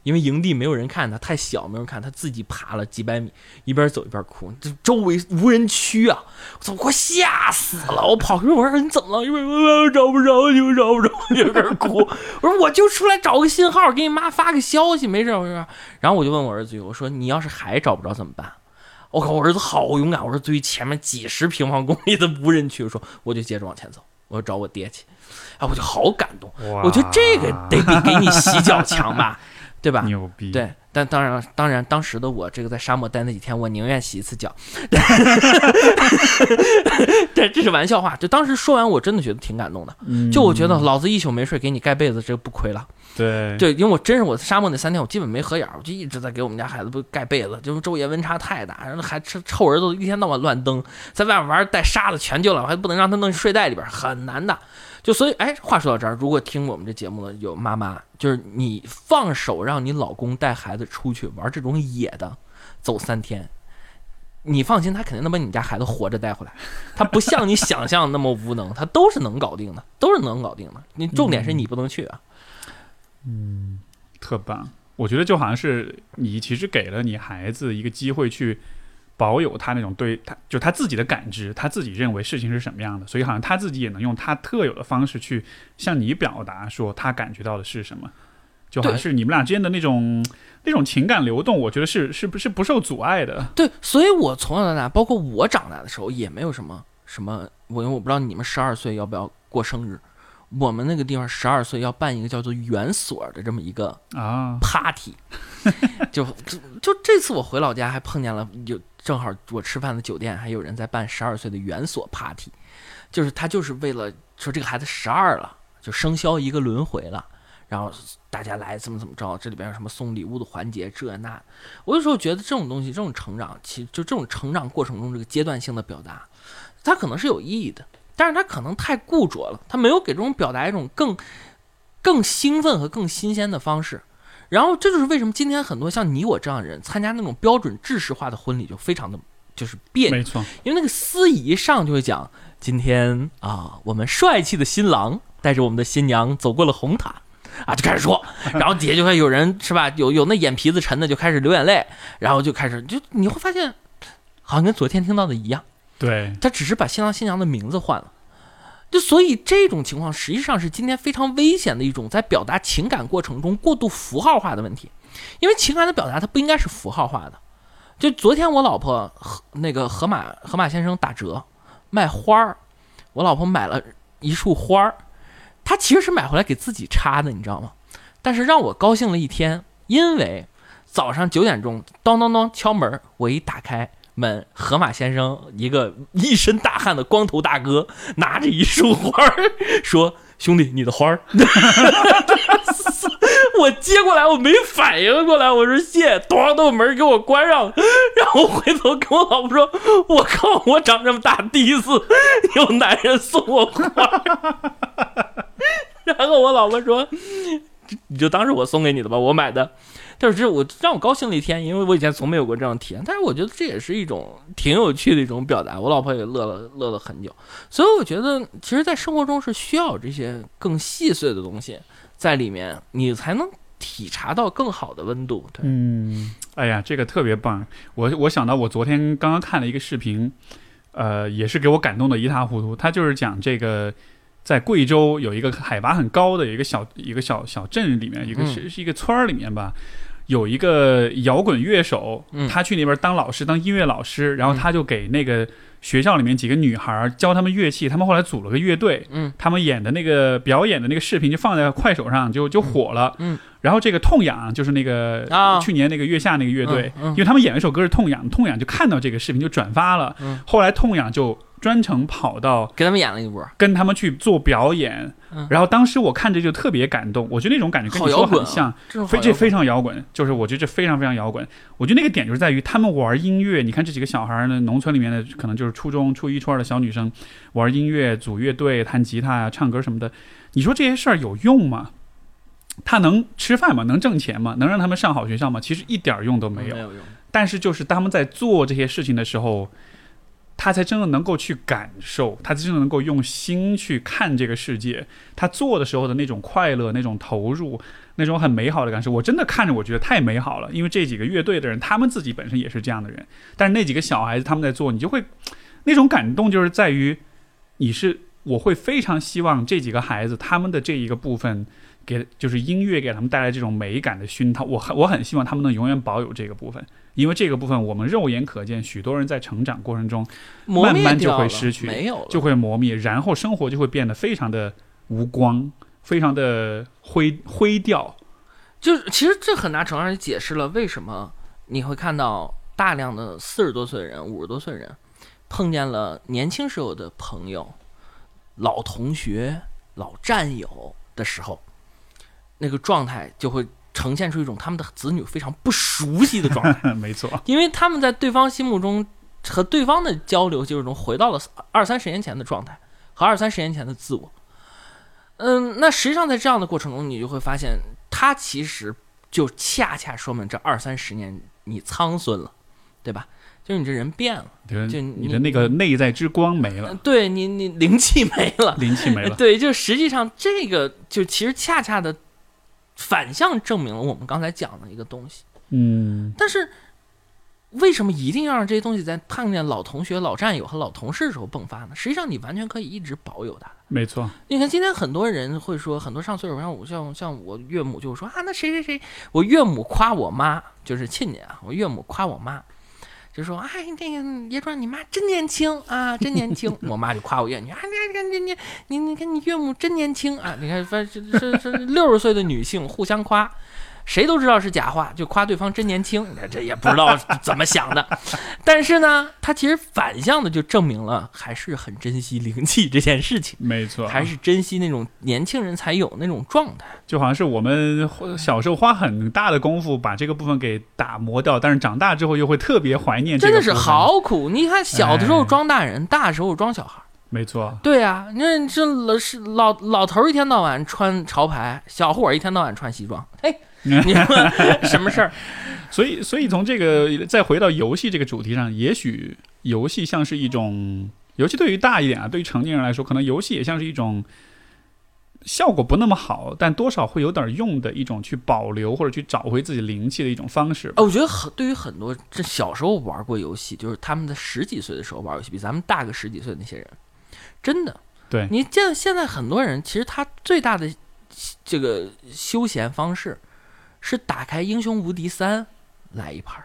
B: 因为营地没有人看他，太小，没人看他自己爬了几百米，一边走一边哭，这周围无人区啊！我操，我快吓死了！我跑过去，我说你怎么了？因为我找不着你，我找不着你，有点哭。我说我就出来找个信号，给你妈发个消息，没事没事。然后我就问我儿子，我说你要是还找不着怎么办？我靠，我儿子好勇敢！我说对于前面几十平方公里的无人区，我说我就接着往前走，我找我爹去。啊，我就好感动。我觉得这个得比给你洗脚强吧，对吧？
A: 牛逼，，
B: 对，但当然，当然，当时的我这个在沙漠待那几天，我宁愿洗一次脚。这这是玩笑话。就当时说完，我真的觉得挺感动的。
A: 嗯
B: 就我觉得老子一宿没睡，给你盖被子，这个不亏了。
A: 对
B: 对，因为我真是我在沙漠那三天，我基本没合眼，我就一直在给我们家孩子不盖被子，就是昼夜温差太大，然后还臭臭儿子一天到晚乱蹬，在外面玩带沙子全救了，我还不能让他弄睡袋里边，很难的。就所以，哎，话说到这儿，如果听我们这节目的有妈妈，就是你放手让你老公带孩子出去玩这种野的，走三天，你放心，他肯定能把你家孩子活着带回来。他不像你想象那么无能，他都是能搞定的，都是能搞定的。你重点是你不能去啊。
A: 嗯特棒。我觉得就好像是你其实给了你孩子一个机会去保有他那种对他就他自己的感知，他自己认为事情是什么样的，所以好像他自己也能用他特有的方式去向你表达说他感觉到的是什么。就好像是你们俩之间的那种那种情感流动，我觉得是是不是不受阻碍的。
B: 对，所以我从小到大，包括我长大的时候，也没有什么什么，我因为我不知道你们十二岁要不要过生日，我们那个地方十二岁要办一个叫做园所的这么一个
A: 啊
B: ，party，就就就这次我回老家还碰见了有正好我吃饭的酒店还有人在办十二岁的园所 party，就是他就是为了说这个孩子十二了，就生肖一个轮回了。然后大家来怎么怎么着，这里边有什么送礼物的环节，这那，我有时候觉得这种东西，这种成长，其实就这种成长过程中这个阶段性的表达，它可能是有意义的，但是它可能太固着了，它没有给这种表达一种更更兴奋和更新鲜的方式。然后这就是为什么今天很多像你我这样的人参加那种标准制式化的婚礼就非常的就是别扭，
A: 没错，
B: 因为那个司仪一上就会讲，今天啊，我们帅气的新郎带着我们的新娘走过了红毯。啊，就开始说，然后底下就会有人是吧？有有那眼皮子沉的就开始流眼泪，然后就开始就你会发现，好像跟昨天听到的一样，
A: 对，
B: 他只是把新郎新娘的名字换了。就所以这种情况实际上是今天非常危险的一种在表达情感过程中过度符号化的问题，因为情感的表达它不应该是符号化的。就昨天我老婆和那个河马河马先生打折卖花儿，我老婆买了一束花儿，她其实是买回来给自己插的，你知道吗？但是让我高兴了一天，因为早上九点钟当当当敲门，我一打开。们，河马先生一个一身大汗的光头大哥，拿着一束花儿，说：“兄弟，你的花儿。”我接过来，我没反应过来，我说谢，咣的门给我关上了，然后回头跟我老婆说：“我靠，我长这么大第一次有男人送我花。”然后我老婆说：“你就当是我送给你的吧，我买的。”但是这我让我高兴了一天，因为我以前从没有过这样的体验。但是我觉得这也是一种挺有趣的一种表达，我老婆也乐了乐了很久。所以我觉得，其实，在生活中是需要这些更细碎的东西在里面，你才能体察到更好的温度。对，
A: 嗯，哎呀，这个特别棒。我我想到我昨天刚刚看了一个视频，呃，也是给我感动的一塌糊涂。他就是讲这个。在贵州有一个海拔很高的一个小一个小小镇里面，一个是是一个村儿里面吧，有一个摇滚乐手，他去那边当老师，当音乐老师，然后他就给那个学校里面几个女孩教他们乐器，他们后来组了个乐队，
B: 嗯，
A: 他们演的那个表演的那个视频就放在快手上，就就火了，嗯，然后这个痛痒就是那个去年那个月下那个乐队，因为他们演一首歌是痛痒，痛痒就看到这个视频就转发了，后来痛痒就。专程跑到
B: 给他们演了一波，
A: 跟他们去做表演。然后当时我看着就特别感动，我觉得那种感觉跟你说很像，非这非常摇滚，就是我觉得这非常非常摇滚。我觉得那个点就是在于他们玩音乐，你看这几个小孩呢，农村里面的可能就是初中初一初二的小女生玩音乐，组乐队、弹吉他呀、唱歌什么的。你说这些事儿有用吗？他能吃饭吗？能挣钱吗？能让他们上好学校吗？其实一点用都没有。
B: 没有用。
A: 但是就是他们在做这些事情的时候。他才真的能够去感受，他真的能够用心去看这个世界。他做的时候的那种快乐、那种投入、那种很美好的感受，我真的看着我觉得太美好了。因为这几个乐队的人，他们自己本身也是这样的人。但是那几个小孩子他们在做，你就会那种感动，就是在于你是我会非常希望这几个孩子他们的这一个部分。给就是音乐给他们带来这种美感的熏陶，我很我很希望他们能永远保有这个部分，因为这个部分我们肉眼可见，许多人在成长过程中慢慢就会失去，
B: 没有
A: 就会磨灭，然后生活就会变得非常的无光，非常的灰灰调。
B: 就是其实这很大程度上解释了为什么你会看到大量的四十多岁的人、五十多岁的人碰见了年轻时候的朋友、老同学、老战友的时候。那个状态就会呈现出一种他们的子女非常不熟悉的状态，
A: 没错，
B: 因为他们在对方心目中和对方的交流就是中回到了二三十年前的状态和二三十年前的自我。嗯，那实际上在这样的过程中，你就会发现，他其实就恰恰说明这二三十年你苍孙了，对吧？就是你这人变了，就
A: 你的那个内在之光没了，
B: 对你，你灵气没了，
A: 灵气没了，
B: 对，就实际上这个就其实恰恰的。反向证明了我们刚才讲的一个东西，
A: 嗯，
B: 但是为什么一定要让这些东西在碰见老同学、老战友和老同事的时候迸发呢？实际上，你完全可以一直保有它。
A: 没错，
B: 你看今天很多人会说，很多上岁数像我像像我岳母就说啊，那谁谁谁，我岳母夸我妈就是亲家啊，我岳母夸我妈。就说：“哎，这个爷庄，你妈真年轻啊，真年轻。”我妈就夸我岳女：“啊，你看，你你你你看，你岳母真年轻啊！你看，反正是是六十岁的女性互相夸。”谁都知道是假话，就夸对方真年轻，这也不知道怎么想的。但是呢，他其实反向的就证明了还是很珍惜灵气这件事情。
A: 没错，
B: 还是珍惜那种年轻人才有那种状态。
A: 就好像是我们小时候花很大的功夫把这个部分给打磨掉，但是长大之后又会特别怀念。
B: 真的是好苦！你看，小的时候装大人，大时候装小孩。
A: 没错。
B: 对啊，那这老是老老头一天到晚穿潮牌，小伙一天到晚穿西装。哎。你说 什么事儿？
A: 所以，所以从这个再回到游戏这个主题上，也许游戏像是一种，尤其对于大一点啊，对于成年人来说，可能游戏也像是一种效果不那么好，但多少会有点用的一种去保留或者去找回自己灵气的一种方式。
B: 我觉得很对于很多这小时候玩过游戏，就是他们在十几岁的时候玩游戏，比咱们大个十几岁的那些人，真的，
A: 对
B: 你见现在很多人，其实他最大的这个休闲方式。是打开《英雄无敌三》来一盘，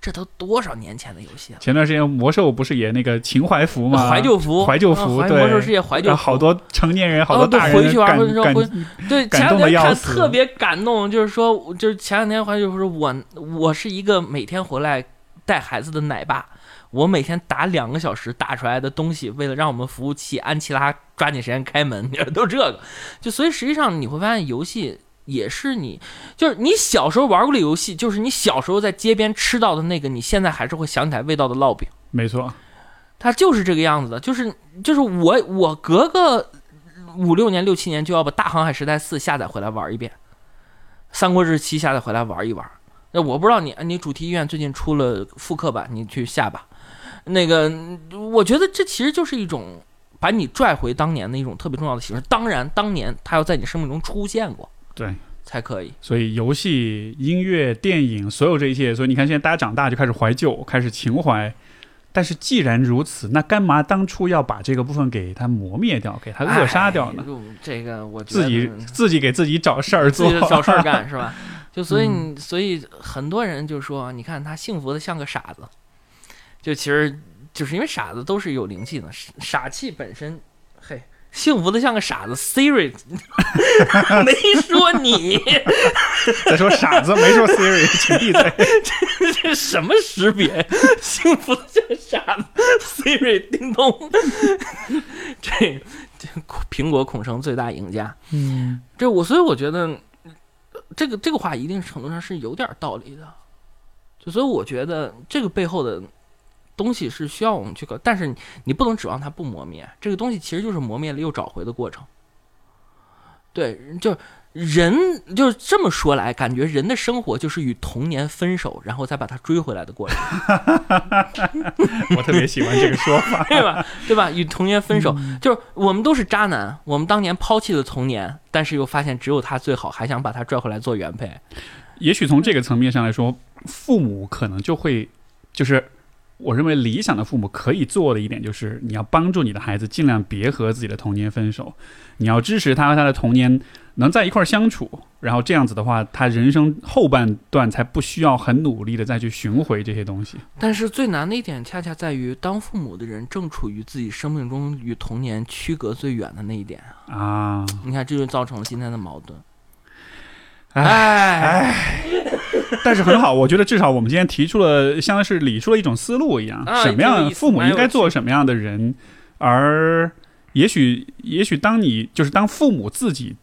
B: 这都多少年前的游戏了。
A: 前段时间魔兽不是也那个情怀服吗？
B: 怀旧服，
A: 怀旧服，对，
B: 魔兽世界怀旧服，
A: 好多成年人，好多大
B: 人回去玩，
A: 感
B: 对，前两天看特别感动，就是说，就是前两天怀旧服，我我是一个每天回来带孩子的奶爸，我每天打两个小时打出来的东西，为了让我们服务器安琪拉抓紧时间开门，都是这个，就所以实际上你会发现游戏。也是你，就是你小时候玩过的游戏，就是你小时候在街边吃到的那个，你现在还是会想起来味道的烙饼。
A: 没错，
B: 它就是这个样子的，就是就是我我隔个五六年六七年就要把《大航海时代四》下载回来玩一遍，《三国志七》下载回来玩一玩。那我不知道你你主题医院最近出了复刻版，你去下吧。那个我觉得这其实就是一种把你拽回当年的一种特别重要的形式。当然，当年它要在你生命中出现过，
A: 对，
B: 才可以。
A: 所以游戏、音乐、电影，所有这一切，所以你看现在大家长大就开始怀旧，开始情怀。但是既然如此，那干嘛当初要把这个部分给它磨灭掉，给它扼杀掉呢？
B: 哎这个我觉
A: 自己自己给自己找事儿做，
B: 自己找事儿干是吧？就所以你，所以很多人就说，你看他幸福的像个傻子，就其实就是因为傻子都是有灵气的，傻气本身，嘿，幸福的像个傻子。Siri 没说你，
A: 再说傻子没说 Siri，请闭嘴。
B: 这这什么识别？幸福的像傻子，Siri 叮咚。这这苹果恐成最大赢家。
A: 嗯，
B: 这我所以我觉得。这个这个话一定程度上是有点道理的，就所以我觉得这个背后的东西是需要我们去搞，但是你你不能指望它不磨灭，这个东西其实就是磨灭了又找回的过程。对，就人就是这么说来，感觉人的生活就是与童年分手，然后再把它追回来的过程。
A: 我特别喜欢这个说法，
B: 对吧？对吧？与童年分手，就是我们都是渣男，我们当年抛弃了童年，但是又发现只有他最好，还想把他拽回来做原配。
A: 也许从这个层面上来说，父母可能就会就是。我认为理想的父母可以做的一点就是，你要帮助你的孩子尽量别和自己的童年分手，你要支持他和他的童年能在一块儿相处，然后这样子的话，他人生后半段才不需要很努力的再去寻回这些东西。
B: 但是最难的一点，恰恰在于当父母的人正处于自己生命中与童年区隔最远的那一点
A: 啊！
B: 你看，这就造成了今天的矛盾。
A: 哎，但是很好，我觉得至少我们今天提出了，相当是理出了一种思路一样，什么样父母应该做什么样的人，而也许，也许当你就是当父母自己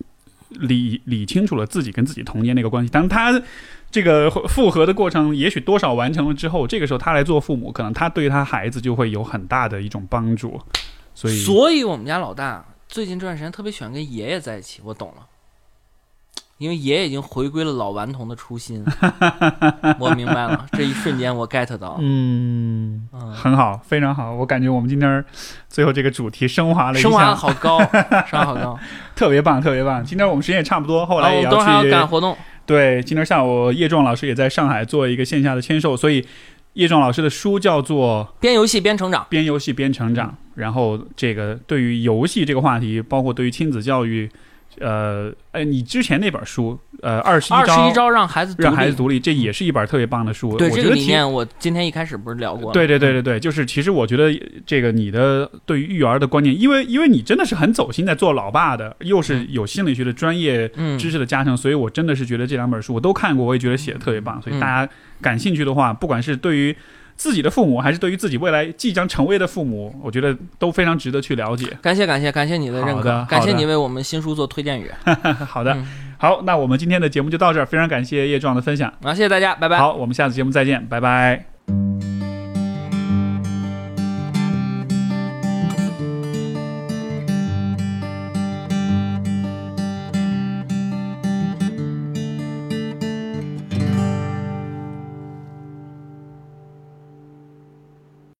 A: 理理清楚了自己跟自己童年那个关系，当他这个复合的过程也许多少完成了之后，这个时候他来做父母，可能他对他孩子就会有很大的一种帮助。所以，
B: 所以我们家老大最近这段时间特别喜欢跟爷爷在一起，我懂了。因为爷爷已经回归了老顽童的初心，我明白了。这一瞬间我 get 到，
A: 嗯，很好，非常好。我感觉我们今天最后这个主题升华了一下，
B: 升华好高，升华好高，
A: 特别棒，特别棒。今天我们时间也差不多，后来也
B: 要
A: 去
B: 赶活动。
A: 对，今天下午叶壮老师也在上海做一个线下的签售，所以叶壮老师的书叫做《
B: 边游戏边成长》，
A: 边游戏边成长。然后这个对于游戏这个话题，包括对于亲子教育。呃，哎，你之前那本书，呃，二十一招，
B: 二十一招让孩子
A: 让孩子独立，这也是一本特别棒的书。
B: 对
A: 这个
B: 理念，我今天一开始不是聊过？
A: 对对对对对，就是其实我觉得这个你的对于育儿的观念，因为因为你真的是很走心在做老爸的，又是有心理学的专业知识的加成，所以我真的是觉得这两本书我都看过，我也觉得写的特别棒。所以大家感兴趣的话，不管是对于。自己的父母，还是对于自己未来即将成为的父母，我觉得都非常值得去了解。
B: 感谢感谢感谢你的认可，感谢你为我们新书做推荐语。
A: 好的，好，那我们今天的节目就到这儿，非常感谢叶壮的分享，
B: 好，谢谢大家，拜拜。
A: 好，我们下次节目再见，拜拜。